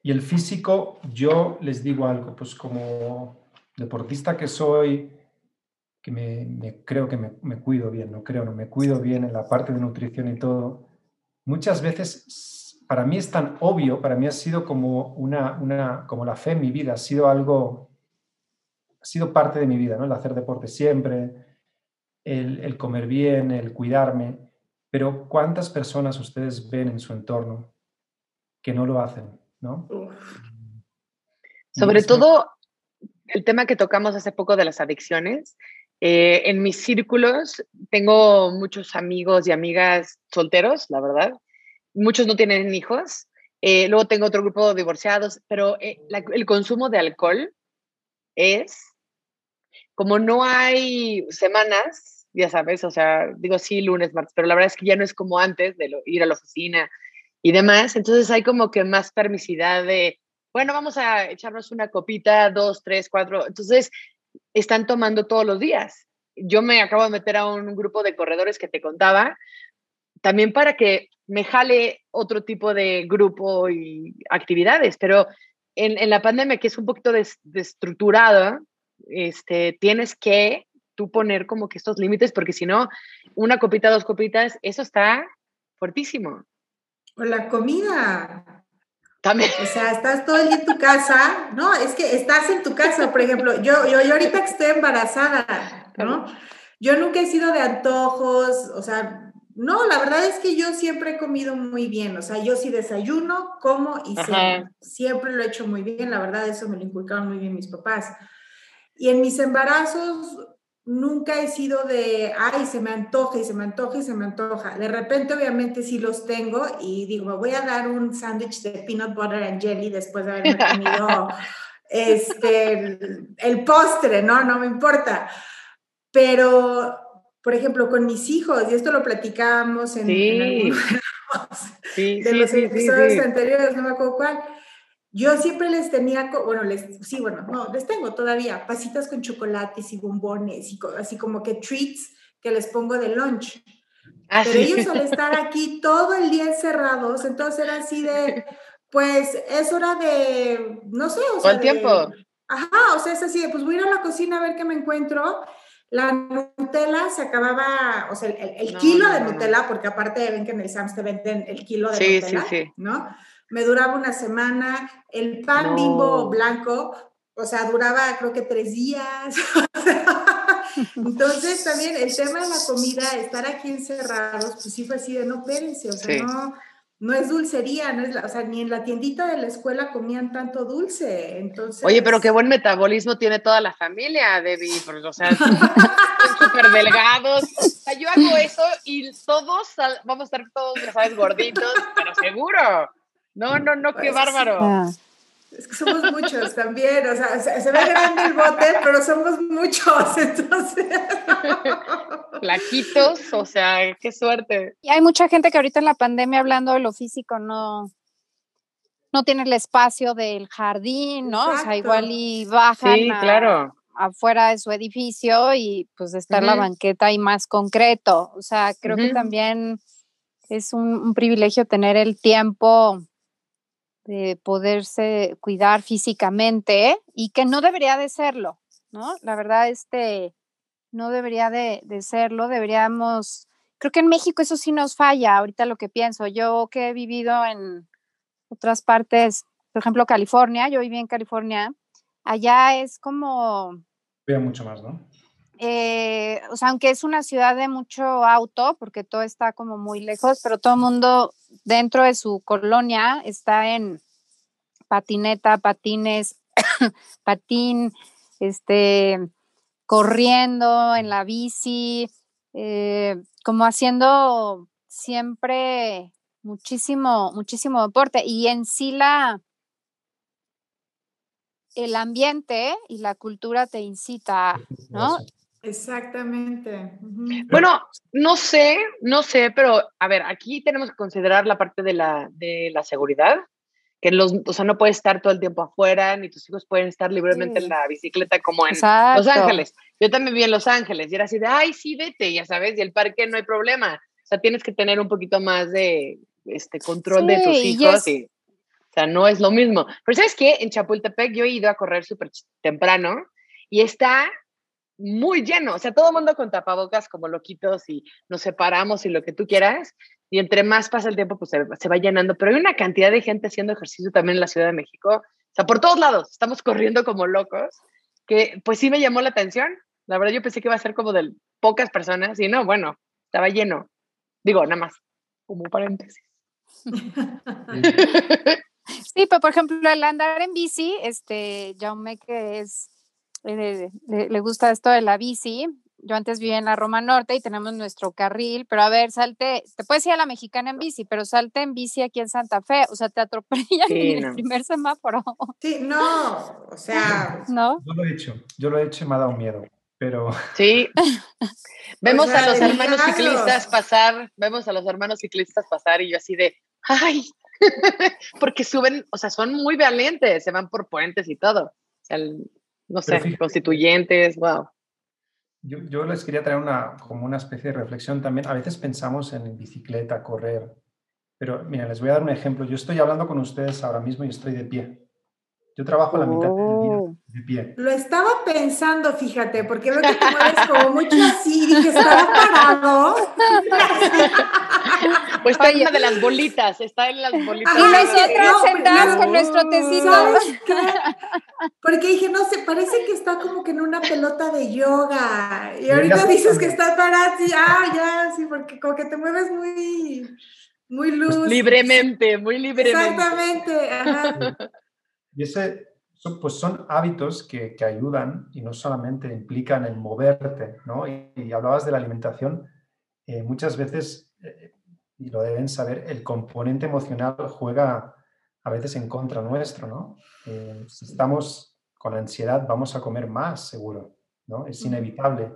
D: Y el físico, yo les digo algo, pues como deportista que soy, que me, creo que me, cuido bien, no creo, no me cuido bien en la parte de nutrición y todo, muchas veces para mí es tan obvio, para mí ha sido como una, una como la fe en mi vida, ha sido algo, ha sido parte de mi vida, ¿no? El hacer deporte siempre, el, comer bien, el cuidarme, pero ¿cuántas personas ustedes ven en su entorno que no lo hacen, ¿no?
B: Sobre todo el tema que tocamos hace poco de las adicciones, eh, en mis círculos tengo muchos amigos y amigas solteros, la verdad. Muchos no tienen hijos. Eh, luego tengo otro grupo de divorciados, pero eh, el consumo de alcohol es como no hay semanas, ya sabes, o sea, digo sí, lunes, martes, pero la verdad es que ya no es como antes de ir a la oficina y demás. Entonces hay como que más permisidad de, bueno, vamos a echarnos una copita, dos, tres, cuatro. Entonces están tomando todos los días. Yo me acabo de meter a un grupo de corredores que te contaba, también para que me jale otro tipo de grupo y actividades, pero en, la pandemia, que es un poquito destructurada, este, tienes que tú poner como que estos límites, porque si no, una copita, dos copitas, eso está fuertísimo.
C: O la comida.
B: También.
C: O sea, estás todo el día en tu casa, ¿no? Es que estás en tu casa, por ejemplo, yo, yo, yo ahorita que estoy embarazada, ¿no? Yo nunca he sido de antojos, o sea, no, la verdad es que yo siempre he comido muy bien, o sea, yo sí desayuno, como y siempre lo he hecho muy bien, la verdad eso me lo inculcaron muy bien mis papás. Y en mis embarazos, nunca he sido de, ay, se me antoja y se me antoja y se me antoja. De repente, obviamente, sí los tengo y digo, me voy a dar un sándwich de peanut butter and jelly después de haberme comido este, el, postre, ¿no? No me importa. Pero, por ejemplo, con mis hijos, y esto lo platicábamos en, de los episodios anteriores, no me acuerdo cuál. Yo siempre les tenía, bueno, les, sí, bueno, no, les tengo todavía pasitas con chocolates y bombones y así como que treats que les pongo de lunch. Ah, Pero ellos al estar aquí todo el día encerrados, entonces era así de, pues es hora de, no sé,
B: o sea, el tiempo?
C: Ajá, o sea, es así de, pues voy a ir a la cocina a ver qué me encuentro. La Nutella se acababa, o sea, el, kilo de Nutella, porque aparte ven que en el Sams te venden el kilo de Nutella, sí, sí. ¿no? Me duraba una semana. El pan bimbo blanco, o sea, duraba creo que tres días. Entonces también el tema de la comida, estar aquí encerrados, pues sí fue así de no espérense, o sea, no, no es dulcería, no es o sea, ni en la tiendita de la escuela comían tanto dulce, entonces...
B: Oye, pero qué buen metabolismo tiene toda la familia, Debbie, o sea, súper delgados, o sea, yo hago eso y todos vamos a estar todos, ya sabes, gorditos, pero seguro, no, no, no, qué pues, bárbaro. Ah.
C: Es que somos muchos también, o sea, se, ve grande el bote, pero somos muchos, entonces.
B: Flaquitos, o sea, qué suerte.
E: Y hay mucha gente que ahorita en la pandemia, hablando de lo físico, no, no tiene el espacio del jardín, ¿no? O sea, igual y bajan
B: claro.
E: afuera de su edificio y pues está en la banqueta ahí más concreto. O sea, creo que también es un privilegio tener el tiempo de poderse cuidar físicamente y que no debería de serlo, ¿no? La verdad, este, no debería de, serlo, deberíamos, creo que en México eso sí nos falla, ahorita lo que pienso, yo que he vivido en otras partes, por ejemplo, California, yo viví en California, allá es como...
D: Veo mucho más, ¿no?
E: Eh, o sea, aunque es una ciudad de mucho auto, porque todo está como muy lejos, pero todo el mundo dentro de su colonia está en patineta, patines, patín, este, corriendo en la bici, eh, como haciendo siempre muchísimo, muchísimo deporte. Y en sí la, el ambiente y la cultura te incita, ¿no?
C: Exactamente.
B: Bueno, no sé, no sé, pero a ver, aquí tenemos que considerar la parte de la, de la seguridad, que los, o sea, no puedes estar todo el tiempo afuera, ni tus hijos pueden estar libremente en la bicicleta como en Los Ángeles. Yo también vi en Los Ángeles y era así de, ay, sí, vete, ya sabes, y el parque no hay problema. O sea, tienes que tener un poquito más de este control de tus hijos y, o sea, no es lo mismo. Pero ¿sabes qué? En Chapultepec yo he ido a correr súper temprano y está muy lleno, o sea, todo el mundo con tapabocas como loquitos y nos separamos y lo que tú quieras, y entre más pasa el tiempo, pues se, va llenando, pero hay una cantidad de gente haciendo ejercicio también en la Ciudad de México, o sea, por todos lados, estamos corriendo como locos, que pues sí me llamó la atención, la verdad yo pensé que iba a ser como de pocas personas, y no, bueno, estaba lleno, digo, nada más, como paréntesis.
E: Sí, pero por ejemplo, el andar en bici, este, Jaume que es eh, le, gusta esto de la bici. Yo antes vivía en la Roma Norte y tenemos nuestro carril, pero a ver, salte, te puedes ir a la mexicana en bici, pero salte en bici aquí en Santa Fe, o sea, te atropellan en el primer semáforo.
C: Sí, no, o sea.
E: ¿No?
D: Yo lo he hecho, yo lo he hecho y me ha dado miedo, pero.
B: Sí. vemos a los hermanos ciclistas pasar, vemos a los hermanos ciclistas pasar y yo así de, ¡ay! Porque suben, o sea, son muy valientes, se van por puentes y todo. O sea, no sé, constituyentes, wow.
D: Yo, yo, les quería traer una, como una especie de reflexión también. A veces pensamos en bicicleta, correr, pero mira, les voy a dar un ejemplo. Yo estoy hablando con ustedes ahora mismo y estoy de pie. Yo trabajo la mitad del día oh. de pie.
C: Lo estaba pensando, fíjate, porque veo que te mueves como mucho así, dije, estaba parado.
B: Pues está en una de las bolitas, está en las bolitas.
E: Y nosotros sentadas con nuestro tecito.
C: Porque dije, no sé, parece que está como que en una pelota de yoga. Y ahorita dices que está parado, sí, ah, ya, sí, porque como que te mueves muy, muy pues luz.
B: libremente, muy libremente.
C: Exactamente, ajá.
D: Y ese, son, pues son hábitos que, que, ayudan y no solamente implican el moverte, ¿no? Y, hablabas de la alimentación, eh, muchas veces, eh, y lo deben saber, el componente emocional juega a veces en contra nuestro, ¿no? Eh, si estamos con ansiedad, vamos a comer más, seguro, ¿no? Es inevitable.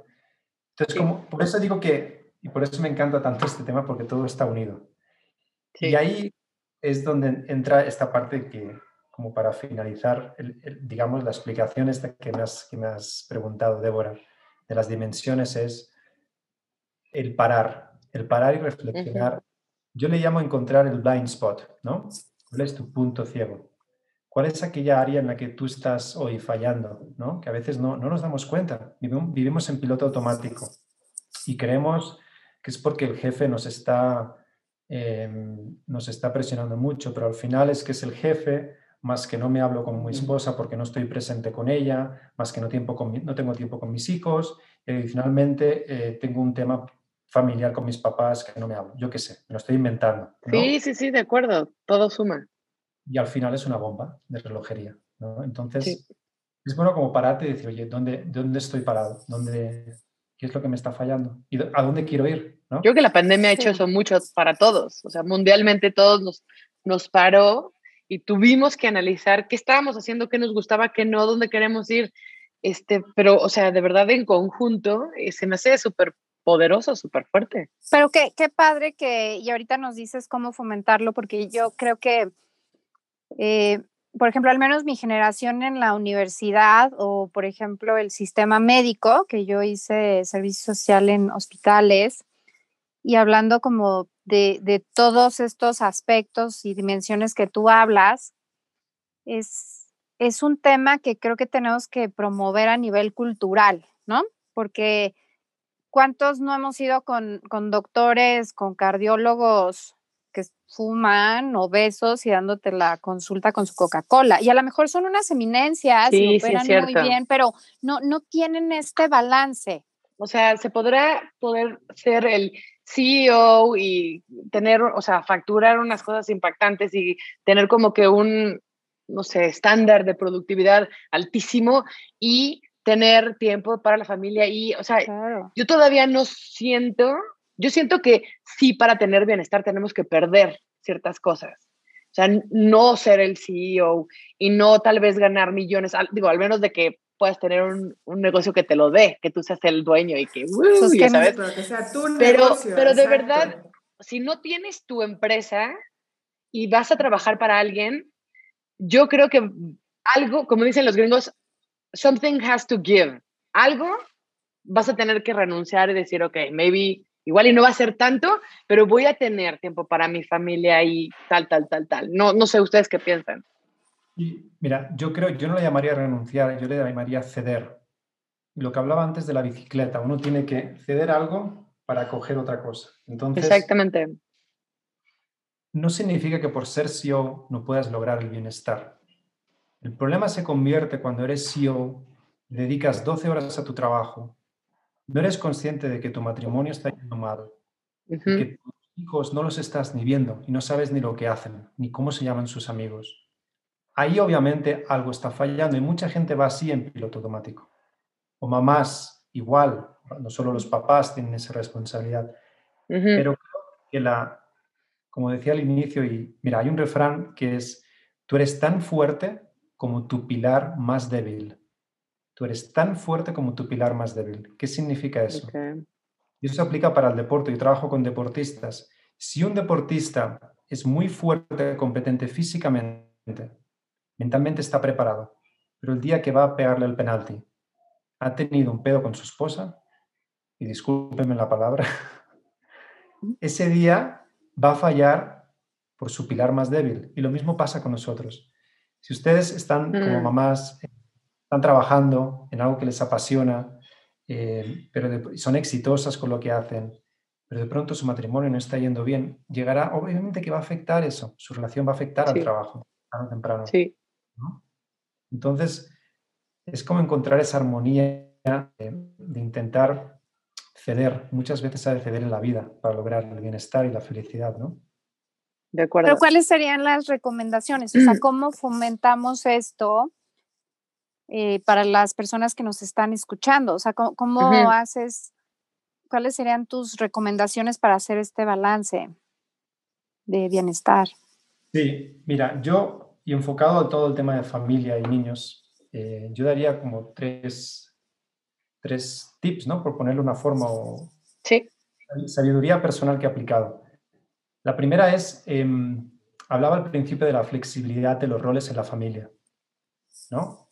D: Entonces, como, por eso digo que, y por eso me encanta tanto este tema, porque todo está unido. Y ahí es donde entra esta parte que, como para finalizar, digamos, la explicación esta que me, has, que me has preguntado, Débora, de las dimensiones es el parar, el parar y reflexionar. Yo le llamo encontrar el blind spot, ¿no? ¿Cuál es tu punto ciego? ¿Cuál es aquella área en la que tú estás hoy fallando? ¿no? Que a veces no, no nos damos cuenta. Vivimos en piloto automático y creemos que es porque el jefe nos está, em, nos está presionando mucho, pero al final es que es el jefe, más que no me hablo con mi esposa porque no estoy presente con ella, más que no, tiempo con no tengo tiempo con mis hijos, y adicionalmente eh, tengo un tema familiar con mis papás que no me hablo, yo qué sé, me lo estoy inventando.
B: Sí, sí, sí, de acuerdo, todo suma.
D: Y al final es una bomba de relojería, ¿no? Entonces, es bueno como pararte y decir, oye, ¿dónde, ¿dónde estoy parado? ¿Dónde, ¿Qué es lo que me está fallando? ¿Y a dónde quiero ir? ¿no?
B: Yo creo que la pandemia ha hecho eso mucho para todos, o sea, mundialmente todos nos, nos paró y tuvimos que analizar qué estábamos haciendo, qué nos gustaba, qué no, dónde queremos ir. Este, pero, o sea, de verdad en conjunto eh, se me hace súper poderoso, súper fuerte.
E: Pero qué, qué padre que, y ahorita nos dices cómo fomentarlo, porque yo creo que, eh, por ejemplo, al menos mi generación en la universidad o, por ejemplo, el sistema médico, que yo hice servicio social en hospitales, y hablando como de, de todos estos aspectos y dimensiones que tú hablas, es, es un tema que creo que tenemos que promover a nivel cultural, ¿no? Porque ¿cuántos no hemos ido con, con doctores, con cardiólogos que fuman obesos y dándote la consulta con su Coca-Cola? Y a lo mejor son unas eminencias y operan muy bien, pero no, no tienen este balance.
B: O sea, se podrá poder ser el CEO y tener, o sea, facturar unas cosas impactantes y tener como que un, no sé, estándar de productividad altísimo y tener tiempo para la familia y, o sea, yo todavía no siento, yo siento que sí para tener bienestar tenemos que perder ciertas cosas. O sea, no ser el CEO y no tal vez ganar millones, digo, al menos de que puedas tener un, un negocio que te lo dé, que tú seas el dueño y que, uh, ya sabes. Pero, pero de verdad, si no tienes tu empresa y vas a trabajar para alguien, yo creo que algo, como dicen los gringos, something has to give. Algo vas a tener que renunciar y decir, ok, maybe igual y no va a ser tanto, pero voy a tener tiempo para mi familia y tal, tal, tal, tal. No, no sé ustedes qué piensan.
D: Mira, yo creo, yo no le llamaría renunciar, yo le llamaría ceder. Lo que hablaba antes de la bicicleta, uno tiene que ceder algo para coger otra cosa. Entonces,
B: Exactamente.
D: No significa que por ser CEO no puedas lograr el bienestar. El problema se convierte cuando eres CEO, dedicas 12 horas a tu trabajo, no eres consciente de que tu matrimonio está yendo mal, que tus hijos no los estás ni viendo y no sabes ni lo que hacen, ni cómo se llaman sus amigos. Ahí obviamente algo está fallando y mucha gente va así en piloto automático. O mamás igual, no solo los papás tienen esa responsabilidad, pero creo que la, como decía al inicio, y mira, hay un refrán que es, tú eres tan fuerte como tu pilar más débil. Tú eres tan fuerte como tu pilar más débil. ¿Qué significa eso? Y eso se aplica para el deporte. Yo trabajo con deportistas. Si un deportista es muy fuerte, competente físicamente, mentalmente está preparado, pero el día que va a pegarle el penalti ha tenido un pedo con su esposa, y discúlpenme la palabra, ese día va a fallar por su pilar más débil. Y lo mismo pasa con nosotros. Si ustedes están como mm. mamás, están trabajando en algo que les apasiona, eh, pero son exitosas con lo que hacen, pero de pronto su matrimonio no está yendo bien, llegará, obviamente que va a afectar eso, su relación va a afectar al trabajo, tarde o temprano.
B: Sí.
D: Entonces, es como encontrar esa armonía de, de intentar ceder, muchas veces ha de ceder en la vida para lograr el bienestar y la felicidad, ¿no?
E: Pero ¿cuáles serían las recomendaciones? O sea, ¿cómo fomentamos esto eh, para las personas que nos están escuchando? O sea, ¿cómo, haces, cuáles serían tus recomendaciones para hacer este balance de bienestar?
D: Sí, mira, yo, y enfocado a todo el tema de familia y niños, eh, yo daría como tres, tres tips, ¿no? Por ponerle una forma o
B: sí.
D: sabiduría personal que he aplicado. La primera es, em, hablaba al principio de la flexibilidad de los roles en la familia, ¿no?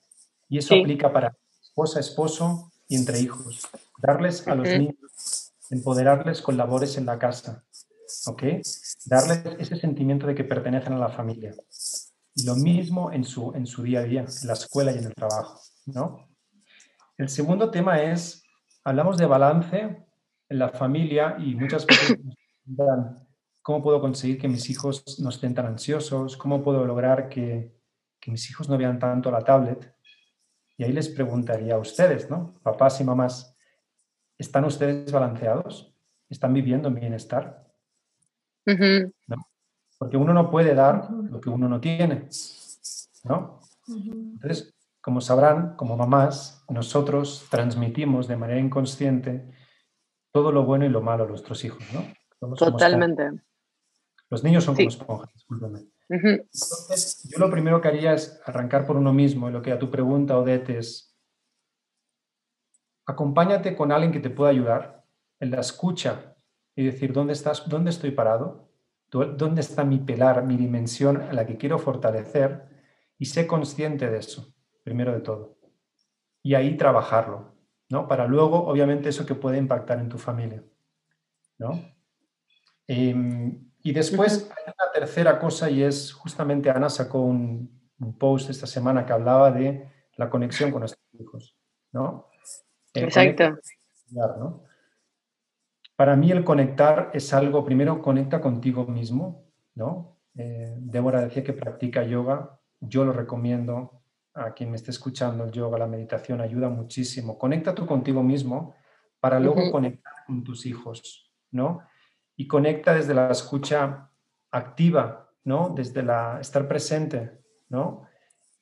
D: Y eso aplica para esposa, esposo y entre hijos. Darles a los niños, empoderarles con labores en la casa, ¿ok? Darles ese sentimiento de que pertenecen a la familia. Y lo mismo en su, en su día a día, en la escuela y en el trabajo, ¿no? El segundo tema es, hablamos de balance en la familia y muchas nos preguntan, ¿cómo puedo conseguir que mis hijos no estén tan ansiosos? ¿Cómo puedo lograr que, que mis hijos no vean tanto la tablet? Y ahí les preguntaría a ustedes, ¿no? Papás y mamás, ¿están ustedes balanceados? ¿Están viviendo en bienestar? Porque uno no puede dar lo que uno no tiene, ¿no? Entonces, como sabrán, como mamás, nosotros transmitimos de manera inconsciente todo lo bueno y lo malo a nuestros hijos, ¿no?
B: Totalmente.
D: Los niños son como esponjas, discúlpeme. Entonces, yo lo primero que haría es arrancar por uno mismo, y lo que a tu pregunta, Odette, es acompáñate con alguien que te pueda ayudar en la escucha y decir, ¿dónde estás? ¿Dónde estoy parado? ¿Dónde está mi pilar, mi dimensión a la que quiero fortalecer? Y sé consciente de eso, primero de todo. Y ahí trabajarlo, ¿no? Para luego, obviamente, eso que puede impactar en tu familia, ¿no? Em, y después hay una tercera cosa y es justamente Ana sacó un, post esta semana que hablaba de la conexión con nuestros hijos, ¿no?
B: Exacto.
D: Para mí el conectar es algo, primero conecta contigo mismo, ¿no? Eh, Débora decía que practica yoga, yo lo recomiendo a quien me esté escuchando, el yoga, la meditación ayuda muchísimo. Conecta tú contigo mismo para luego conectar con tus hijos, ¿no? Y conecta desde la escucha activa, ¿no? Desde la estar presente, ¿no?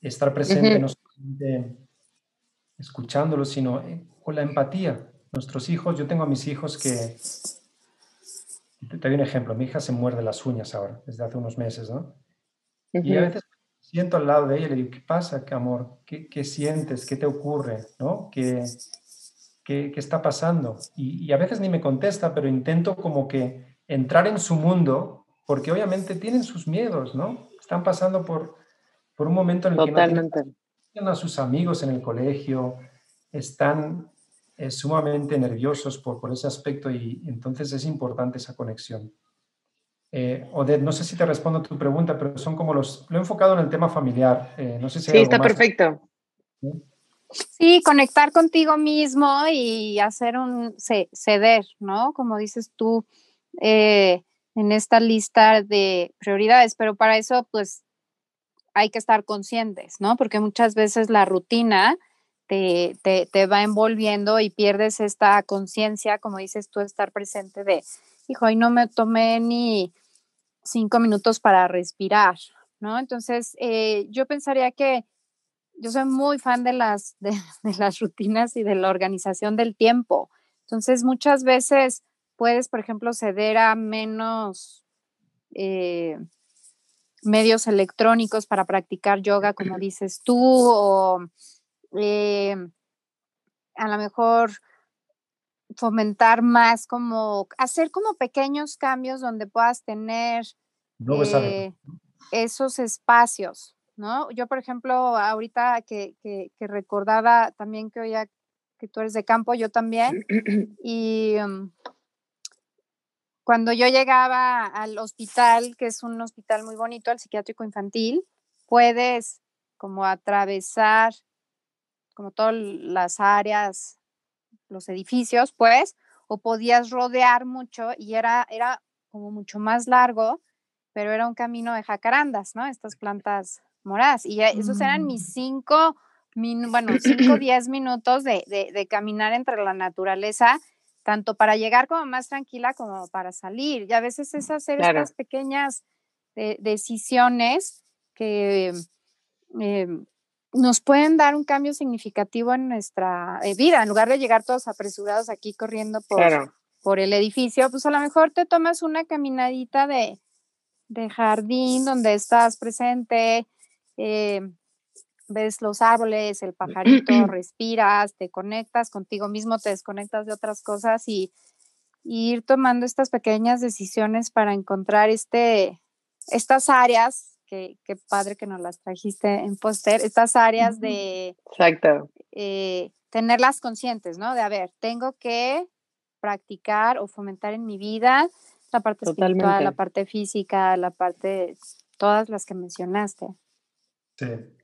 D: Estar presente no solamente escuchándolo, sino eh, con la empatía. Nuestros hijos, yo tengo a mis hijos que, te doy un ejemplo, mi hija se muerde las uñas ahora, desde hace unos meses, ¿no? Y a veces siento al lado de ella y le digo, ¿qué pasa, qué amor? ¿Qué, qué sientes? ¿Qué te ocurre? ¿No? ¿Qué, ¿qué, está pasando? Y, a veces ni me contesta, pero intento como que entrar en su mundo, porque obviamente tienen sus miedos, ¿no? Están pasando por, por un momento en el que no tienen a sus amigos en el colegio, están eh, sumamente nerviosos por, por ese aspecto y entonces es importante esa conexión. Eh, Odette, no sé si te respondo a tu pregunta, pero son como los... Lo he enfocado en el tema familiar. Eh, no sé si
B: sí, está perfecto.
E: Sí, conectar contigo mismo y hacer un ceder, ¿no? Como dices tú, eh, en esta lista de prioridades, pero para eso, pues, hay que estar conscientes, ¿no? Porque muchas veces la rutina te, te, va envolviendo y pierdes esta conciencia, como dices tú, estar presente de, hijo, y no me tomé ni cinco minutos para respirar, ¿no? Entonces, eh, yo pensaría que yo soy muy fan de las, de, las rutinas y de la organización del tiempo. Entonces, muchas veces puedes, por ejemplo, ceder a menos eh, medios electrónicos para practicar yoga, como dices tú, o eh, a lo mejor fomentar más como hacer como pequeños cambios donde puedas tener eh, esos espacios, ¿no? Yo, por ejemplo, ahorita que, recordaba también que oía que tú eres de campo, yo también, y mm, cuando yo llegaba al hospital, que es un hospital muy bonito, al psiquiátrico infantil, puedes como atravesar como todas las áreas, los edificios, pues, o podías rodear mucho y era, era como mucho más largo, pero era un camino de jacarandas, ¿no? Estas plantas moradas. Y esos eran mis mm. cinco, bueno, cinco, diez minutos de, de, caminar entre la naturaleza, tanto para llegar como más tranquila como para salir. Y a veces es hacer estas pequeñas decisiones que eh, nos pueden dar un cambio significativo en nuestra eh, vida. En lugar de llegar todos apresurados aquí corriendo por, por el edificio, pues a lo mejor te tomas una caminadita de, de jardín donde estás presente, eh, ves los árboles, el pajarito, respiras, te conectas contigo mismo, te desconectas de otras cosas y ir tomando estas pequeñas decisiones para encontrar este, estas áreas, que, padre que nos las trajiste en póster, estas áreas de...
B: Exacto.
E: Eh, tenerlas conscientes, ¿no? De, a ver, tengo que practicar o fomentar en mi vida la parte espiritual, la parte física, la parte, todas las que mencionaste.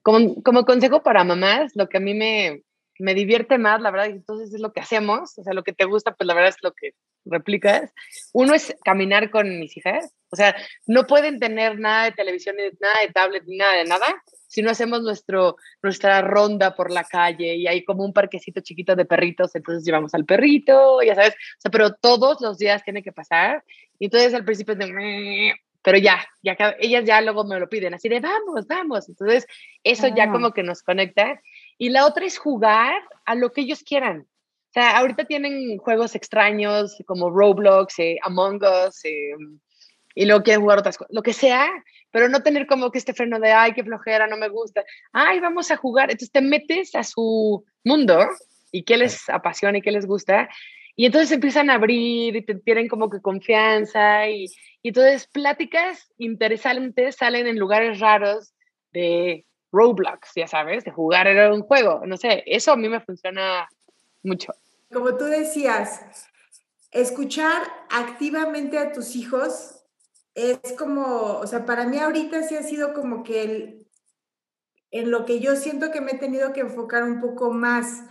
B: Como, como consejo para mamás, lo que a mí me, me divierte más, la verdad, entonces es lo que hacemos, o sea, lo que te gusta, pues la verdad es lo que replicas. Uno es caminar con mis hijas, o sea, no pueden tener nada de televisión, nada de tablet, ni nada de nada, si no hacemos nuestro, nuestra ronda por la calle y hay como un parquecito chiquito de perritos, entonces llevamos al perrito, ya sabes, o sea, pero todos los días tiene que pasar. Y entonces al principio es de, pero ya, ya ellas ya luego me lo piden, así de vamos, vamos. Entonces eso ya ah. como que nos conecta. Y la otra es jugar a lo que ellos quieran. O sea, ahorita tienen juegos extraños como Roblox, eh, Among Us, eh, y luego quieren jugar otras cosas, lo que sea, pero no tener como que este freno de, ay, qué flojera, no me gusta, ay, vamos a jugar. Entonces te metes a su mundo y qué les apasiona y qué les gusta. Y entonces empiezan a abrir y te tienen como que confianza y, y entonces pláticas interesantes salen en lugares raros de Roblox, ya sabes, de jugar en un juego. No sé, eso a mí me funciona mucho.
C: Como tú decías, escuchar activamente a tus hijos es como, o sea, para mí ahorita sí ha sido como que el, en lo que yo siento que me he tenido que enfocar un poco más,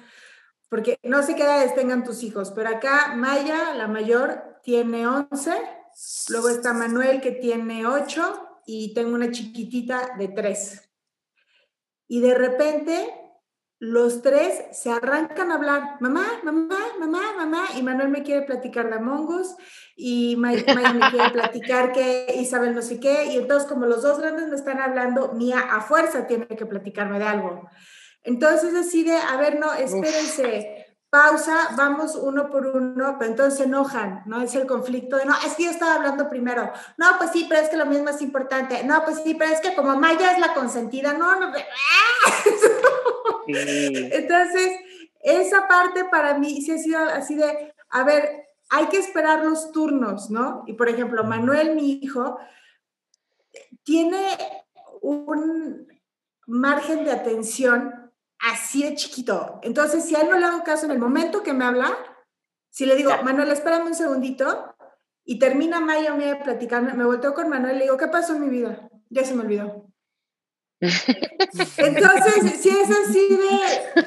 C: porque no sé qué edades tengan tus hijos, pero acá Maya, la mayor, tiene 11, luego está Manuel que tiene 8 y tengo una chiquitita de 3. Y de repente los tres se arrancan a hablar, mamá, mamá, mamá, mamá, y Manuel me quiere platicar de Among Us, y Maya me quiere platicar que Isabel no sé qué, y entonces como los dos grandes me están hablando, Mía a fuerza tiene que platicarme de algo. Entonces decide, a ver, no, espérense, pausa, vamos uno por uno, pero entonces se enojan, ¿no? Es el conflicto de, no, es que yo estaba hablando primero, no, pues sí, pero es que lo mismo es importante, no, pues sí, pero es que como Maya es la consentida, no, no, entonces, esa parte para mí sí ha sido así de, a ver, hay que esperar los turnos, ¿no? Y por ejemplo, Manuel, mi hijo, tiene un margen de atención así de chiquito. Entonces, si a él no le hago caso en el momento que me habla, si le digo, Manuel, espérame un segundito, y termina Maya me de platicarme, me volteo con Manuel y le digo, ¿qué pasó en mi vida? Ya se me olvidó. Entonces, si es así de,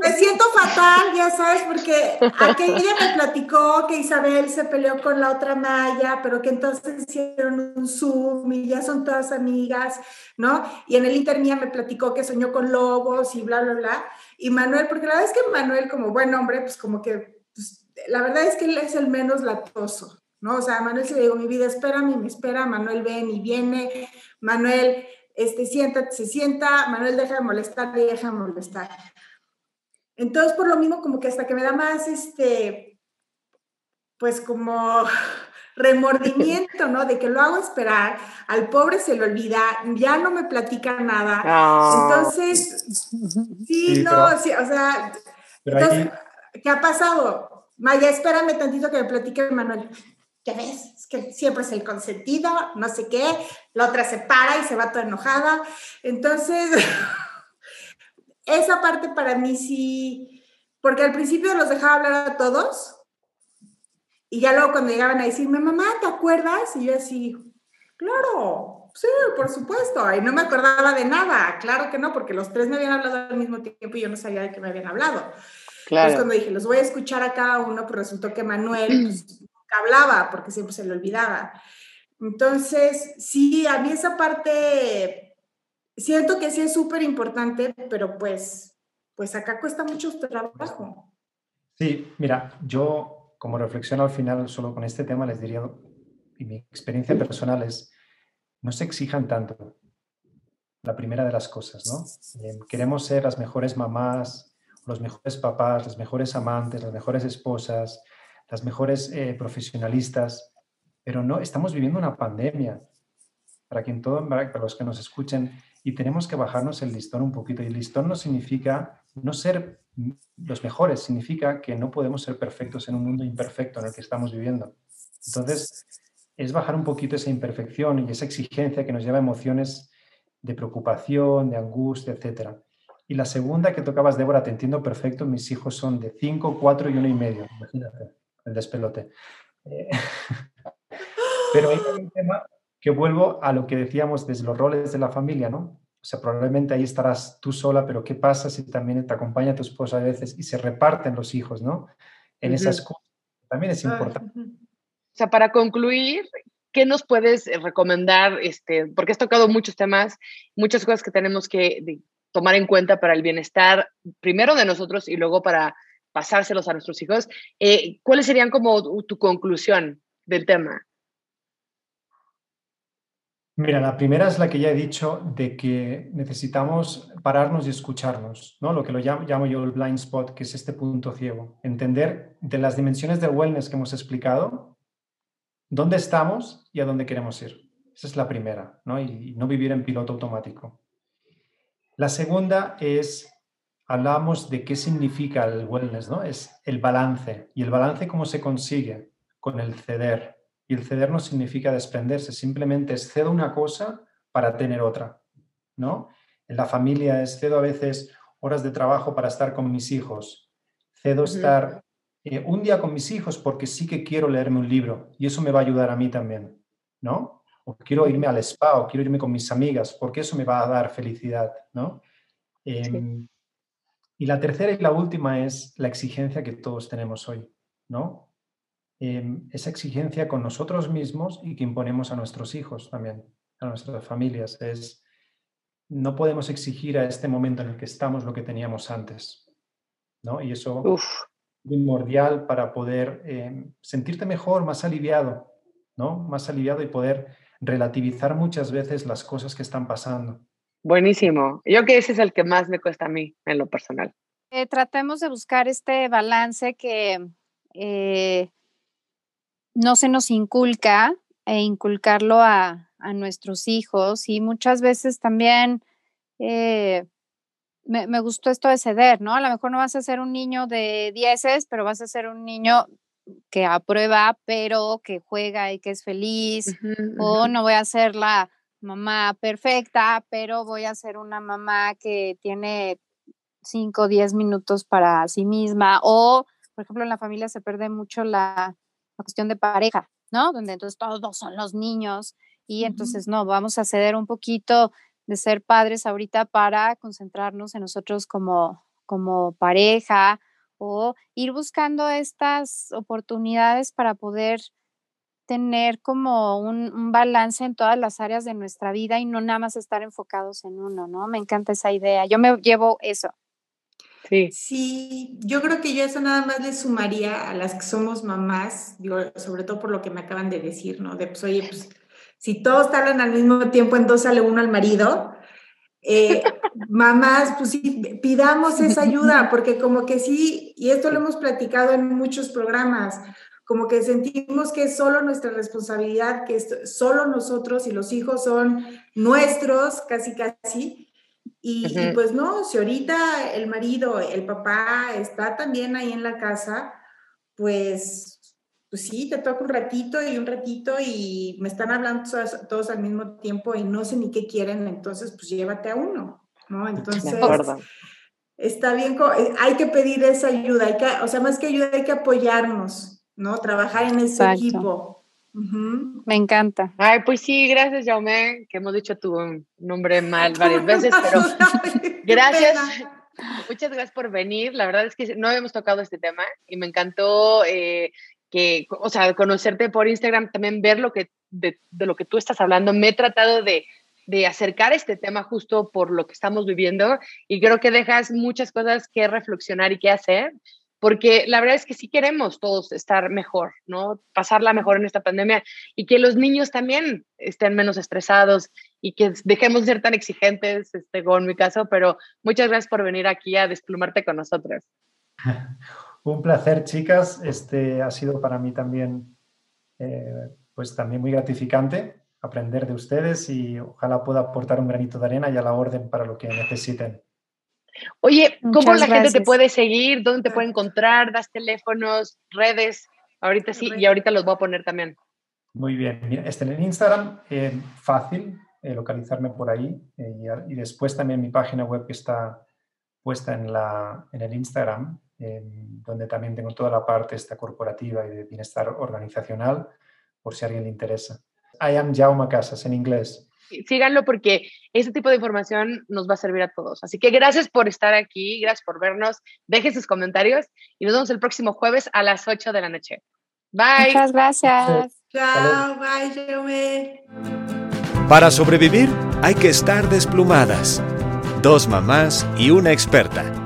C: me siento fatal, ya sabes, porque aquella me platicó que Isabel se peleó con la otra Maya, pero que entonces hicieron un Zoom y ya son todas amigas, ¿no? Y en el intermía me platicó que soñó con lobos y bla, bla, bla. Y Manuel, porque la verdad es que Manuel, como buen hombre, pues como que, pues, la verdad es que él es el menos latoso, ¿no? O sea, Manuel se le digo, mi vida, espérame, me espera, Manuel ven y viene, Manuel este, siéntate, se sienta, Manuel deja de molestar, deja de molestar. Entonces, por lo mismo, como que hasta que me da más, este, pues como remordimiento, ¿no? De que lo hago esperar, al pobre se le olvida, ya no me platica nada. Entonces, sí, no, sí, o sea, entonces, ¿qué ha pasado? Maya, espérame tantito que me platique Manuel. ¿Qué ves? Es que siempre es el consentido, no sé qué, la otra se para y se va toda enojada. Entonces, esa parte para mí sí, porque al principio los dejaba hablar a todos y ya luego cuando llegaban a decirme, mamá, ¿te acuerdas? Y yo así, claro, sí, por supuesto, y no me acordaba de nada, claro que no, porque los tres me habían hablado al mismo tiempo y yo no sabía de qué me habían hablado. Claro. Entonces cuando dije, los voy a escuchar a cada uno, pues resultó que Manuel pues, hablaba porque siempre se le olvidaba. Entonces, sí, a mí esa parte siento que sí es súper importante, pero pues, pues acá cuesta mucho trabajo.
D: Sí, mira, yo como reflexión al final solo con este tema les diría, y mi experiencia personal es, no se exijan tanto. La primera de las cosas, ¿no? Eh, queremos ser las mejores mamás, los mejores papás, las mejores amantes, las mejores esposas, las mejores eh, profesionalistas, pero no, estamos viviendo una pandemia. Para, quien todo, para los que nos escuchen, y tenemos que bajarnos el listón un poquito. Y el listón no significa no ser los mejores significa que no podemos ser perfectos en un mundo imperfecto en el que estamos viviendo. Entonces, es bajar un poquito esa imperfección y esa exigencia que nos lleva a emociones de preocupación, de angustia, etc. Y la segunda que tocabas, Débora, te entiendo perfecto, mis hijos son de 5, 4 y 1 y medio, imagínate, el despelote. Eh, pero hay un tema que vuelvo a lo que decíamos desde los roles de la familia, ¿no? O sea, probablemente ahí estarás tú sola, pero ¿qué pasa si también te acompaña tu esposa a veces y se reparten los hijos, ¿no? En esas cosas. También es importante.
B: O sea, para concluir, ¿qué nos puedes eh, recomendar? Este, porque has tocado muchos temas, muchas cosas que tenemos que tomar en cuenta para el bienestar, primero de nosotros y luego para pasárselos a nuestros hijos. Eh, ¿Cuáles serían como tu conclusión del tema?
D: Mira, la primera es la que ya he dicho de que necesitamos pararnos y escucharnos, ¿no? Lo que lo llamo, yo el blind spot, que es este punto ciego. Entender de las dimensiones del wellness que hemos explicado, dónde estamos y a dónde queremos ir. Esa es la primera, ¿no? Y no vivir en piloto automático. La segunda es, hablamos de qué significa el wellness, ¿no? Es el balance. ¿Y el balance cómo se consigue? Con el ceder. Y el ceder no significa desprenderse, simplemente es cedo una cosa para tener otra, ¿no? En la familia es cedo a veces horas de trabajo para estar con mis hijos, cedo estar eh, un día con mis hijos porque sí que quiero leerme un libro y eso me va a ayudar a mí también, ¿no? O quiero irme al spa o quiero irme con mis amigas porque eso me va a dar felicidad, ¿no? Em, y la tercera y la última es la exigencia que todos tenemos hoy, ¿no? Em, esa exigencia con nosotros mismos y que imponemos a nuestros hijos también, a nuestras familias. Es, no podemos exigir a este momento en el que estamos lo que teníamos antes, ¿no? Y eso primordial para poder eh, sentirte mejor, más aliviado, ¿no? Más aliviado y poder relativizar muchas veces las cosas que están pasando.
B: Buenísimo. Yo creo que ese es el que más me cuesta a mí en lo personal.
E: Eh, tratemos de buscar este balance que eh, no se nos inculca e inculcarlo a, a nuestros hijos y muchas veces también me, gustó esto de ceder, ¿no? A lo mejor no vas a ser un niño de dieces, pero vas a ser un niño que aprueba, pero que juega y que es feliz, o no voy a ser la mamá perfecta, pero voy a ser una mamá que tiene 5 o 10 minutos para sí misma, o, por ejemplo, en la familia se pierde mucho la, cuestión de pareja, ¿no? Donde entonces todos son los niños y entonces no, vamos a ceder un poquito de ser padres ahorita para concentrarnos en nosotros como, como pareja o ir buscando estas oportunidades para poder tener como un, balance en todas las áreas de nuestra vida y no nada más estar enfocados en uno, ¿no? Me encanta esa idea. Yo me llevo eso.
C: Sí. Sí, yo creo que yo eso nada más le sumaría a las que somos mamás, sobre todo por lo que me acaban de decir, ¿no? De pues, oye, pues si todos hablan al mismo tiempo, entonces sale uno al marido. Eh, mamás, pues sí, pidamos esa ayuda, porque como que sí, y esto lo hemos platicado en muchos programas, como que sentimos que es solo nuestra responsabilidad, que es solo nosotros y los hijos son nuestros, casi, casi. Y, y, pues no, si ahorita el marido, el papá está también ahí en la casa, pues pues sí, te toca un ratito y un ratito y me están hablando todos, al mismo tiempo y no sé ni qué quieren, entonces pues llévate a uno, ¿no? Entonces, está bien, eh, hay que pedir esa ayuda, hay que, o sea, más que ayuda hay que apoyarnos, ¿no? Trabajar en ese equipo.
E: Me encanta.
B: Ay, pues sí, gracias, Jaume, que hemos dicho tu nombre mal varias veces, pero gracias. Muchas gracias por venir. La verdad es que no habíamos tocado este tema y me encantó eh, que, o sea, conocerte por Instagram, también ver lo que, de, lo que tú estás hablando. Me he tratado de, de acercar este tema justo por lo que estamos viviendo y creo que dejas muchas cosas que reflexionar y que hacer, porque la verdad es que sí queremos todos estar mejor, ¿no? Pasarla mejor en esta pandemia y que los niños también estén menos estresados y que dejemos de ser tan exigentes, este, con mi caso, pero muchas gracias por venir aquí a desplumarte con nosotros.
D: Un placer, chicas. Este ha sido para mí también, eh, pues también muy gratificante aprender de ustedes y ojalá pueda aportar un granito de arena y a la orden para lo que necesiten.
B: Oye, ¿cómo la gente te puede seguir? ¿Dónde te puede encontrar? ¿Das teléfonos, redes? Ahorita sí, y ahorita los voy a poner también.
D: Muy bien. Este, en Instagram, eh, fácil eh, localizarme por ahí. Eh, y, después también mi página web que está puesta en, la, en el Instagram, donde también tengo toda la parte esta corporativa y de bienestar organizacional, por si a alguien le interesa. I am Jaume Casas, en inglés
B: síganlo porque ese tipo de información nos va a servir a todos. Así que gracias por estar aquí, gracias por vernos, dejen sus comentarios y nos vemos el próximo jueves a las 8 de la noche. Bye.
E: Muchas gracias.
C: Chao, bye.
A: Para sobrevivir hay que estar desplumadas. Dos mamás y una experta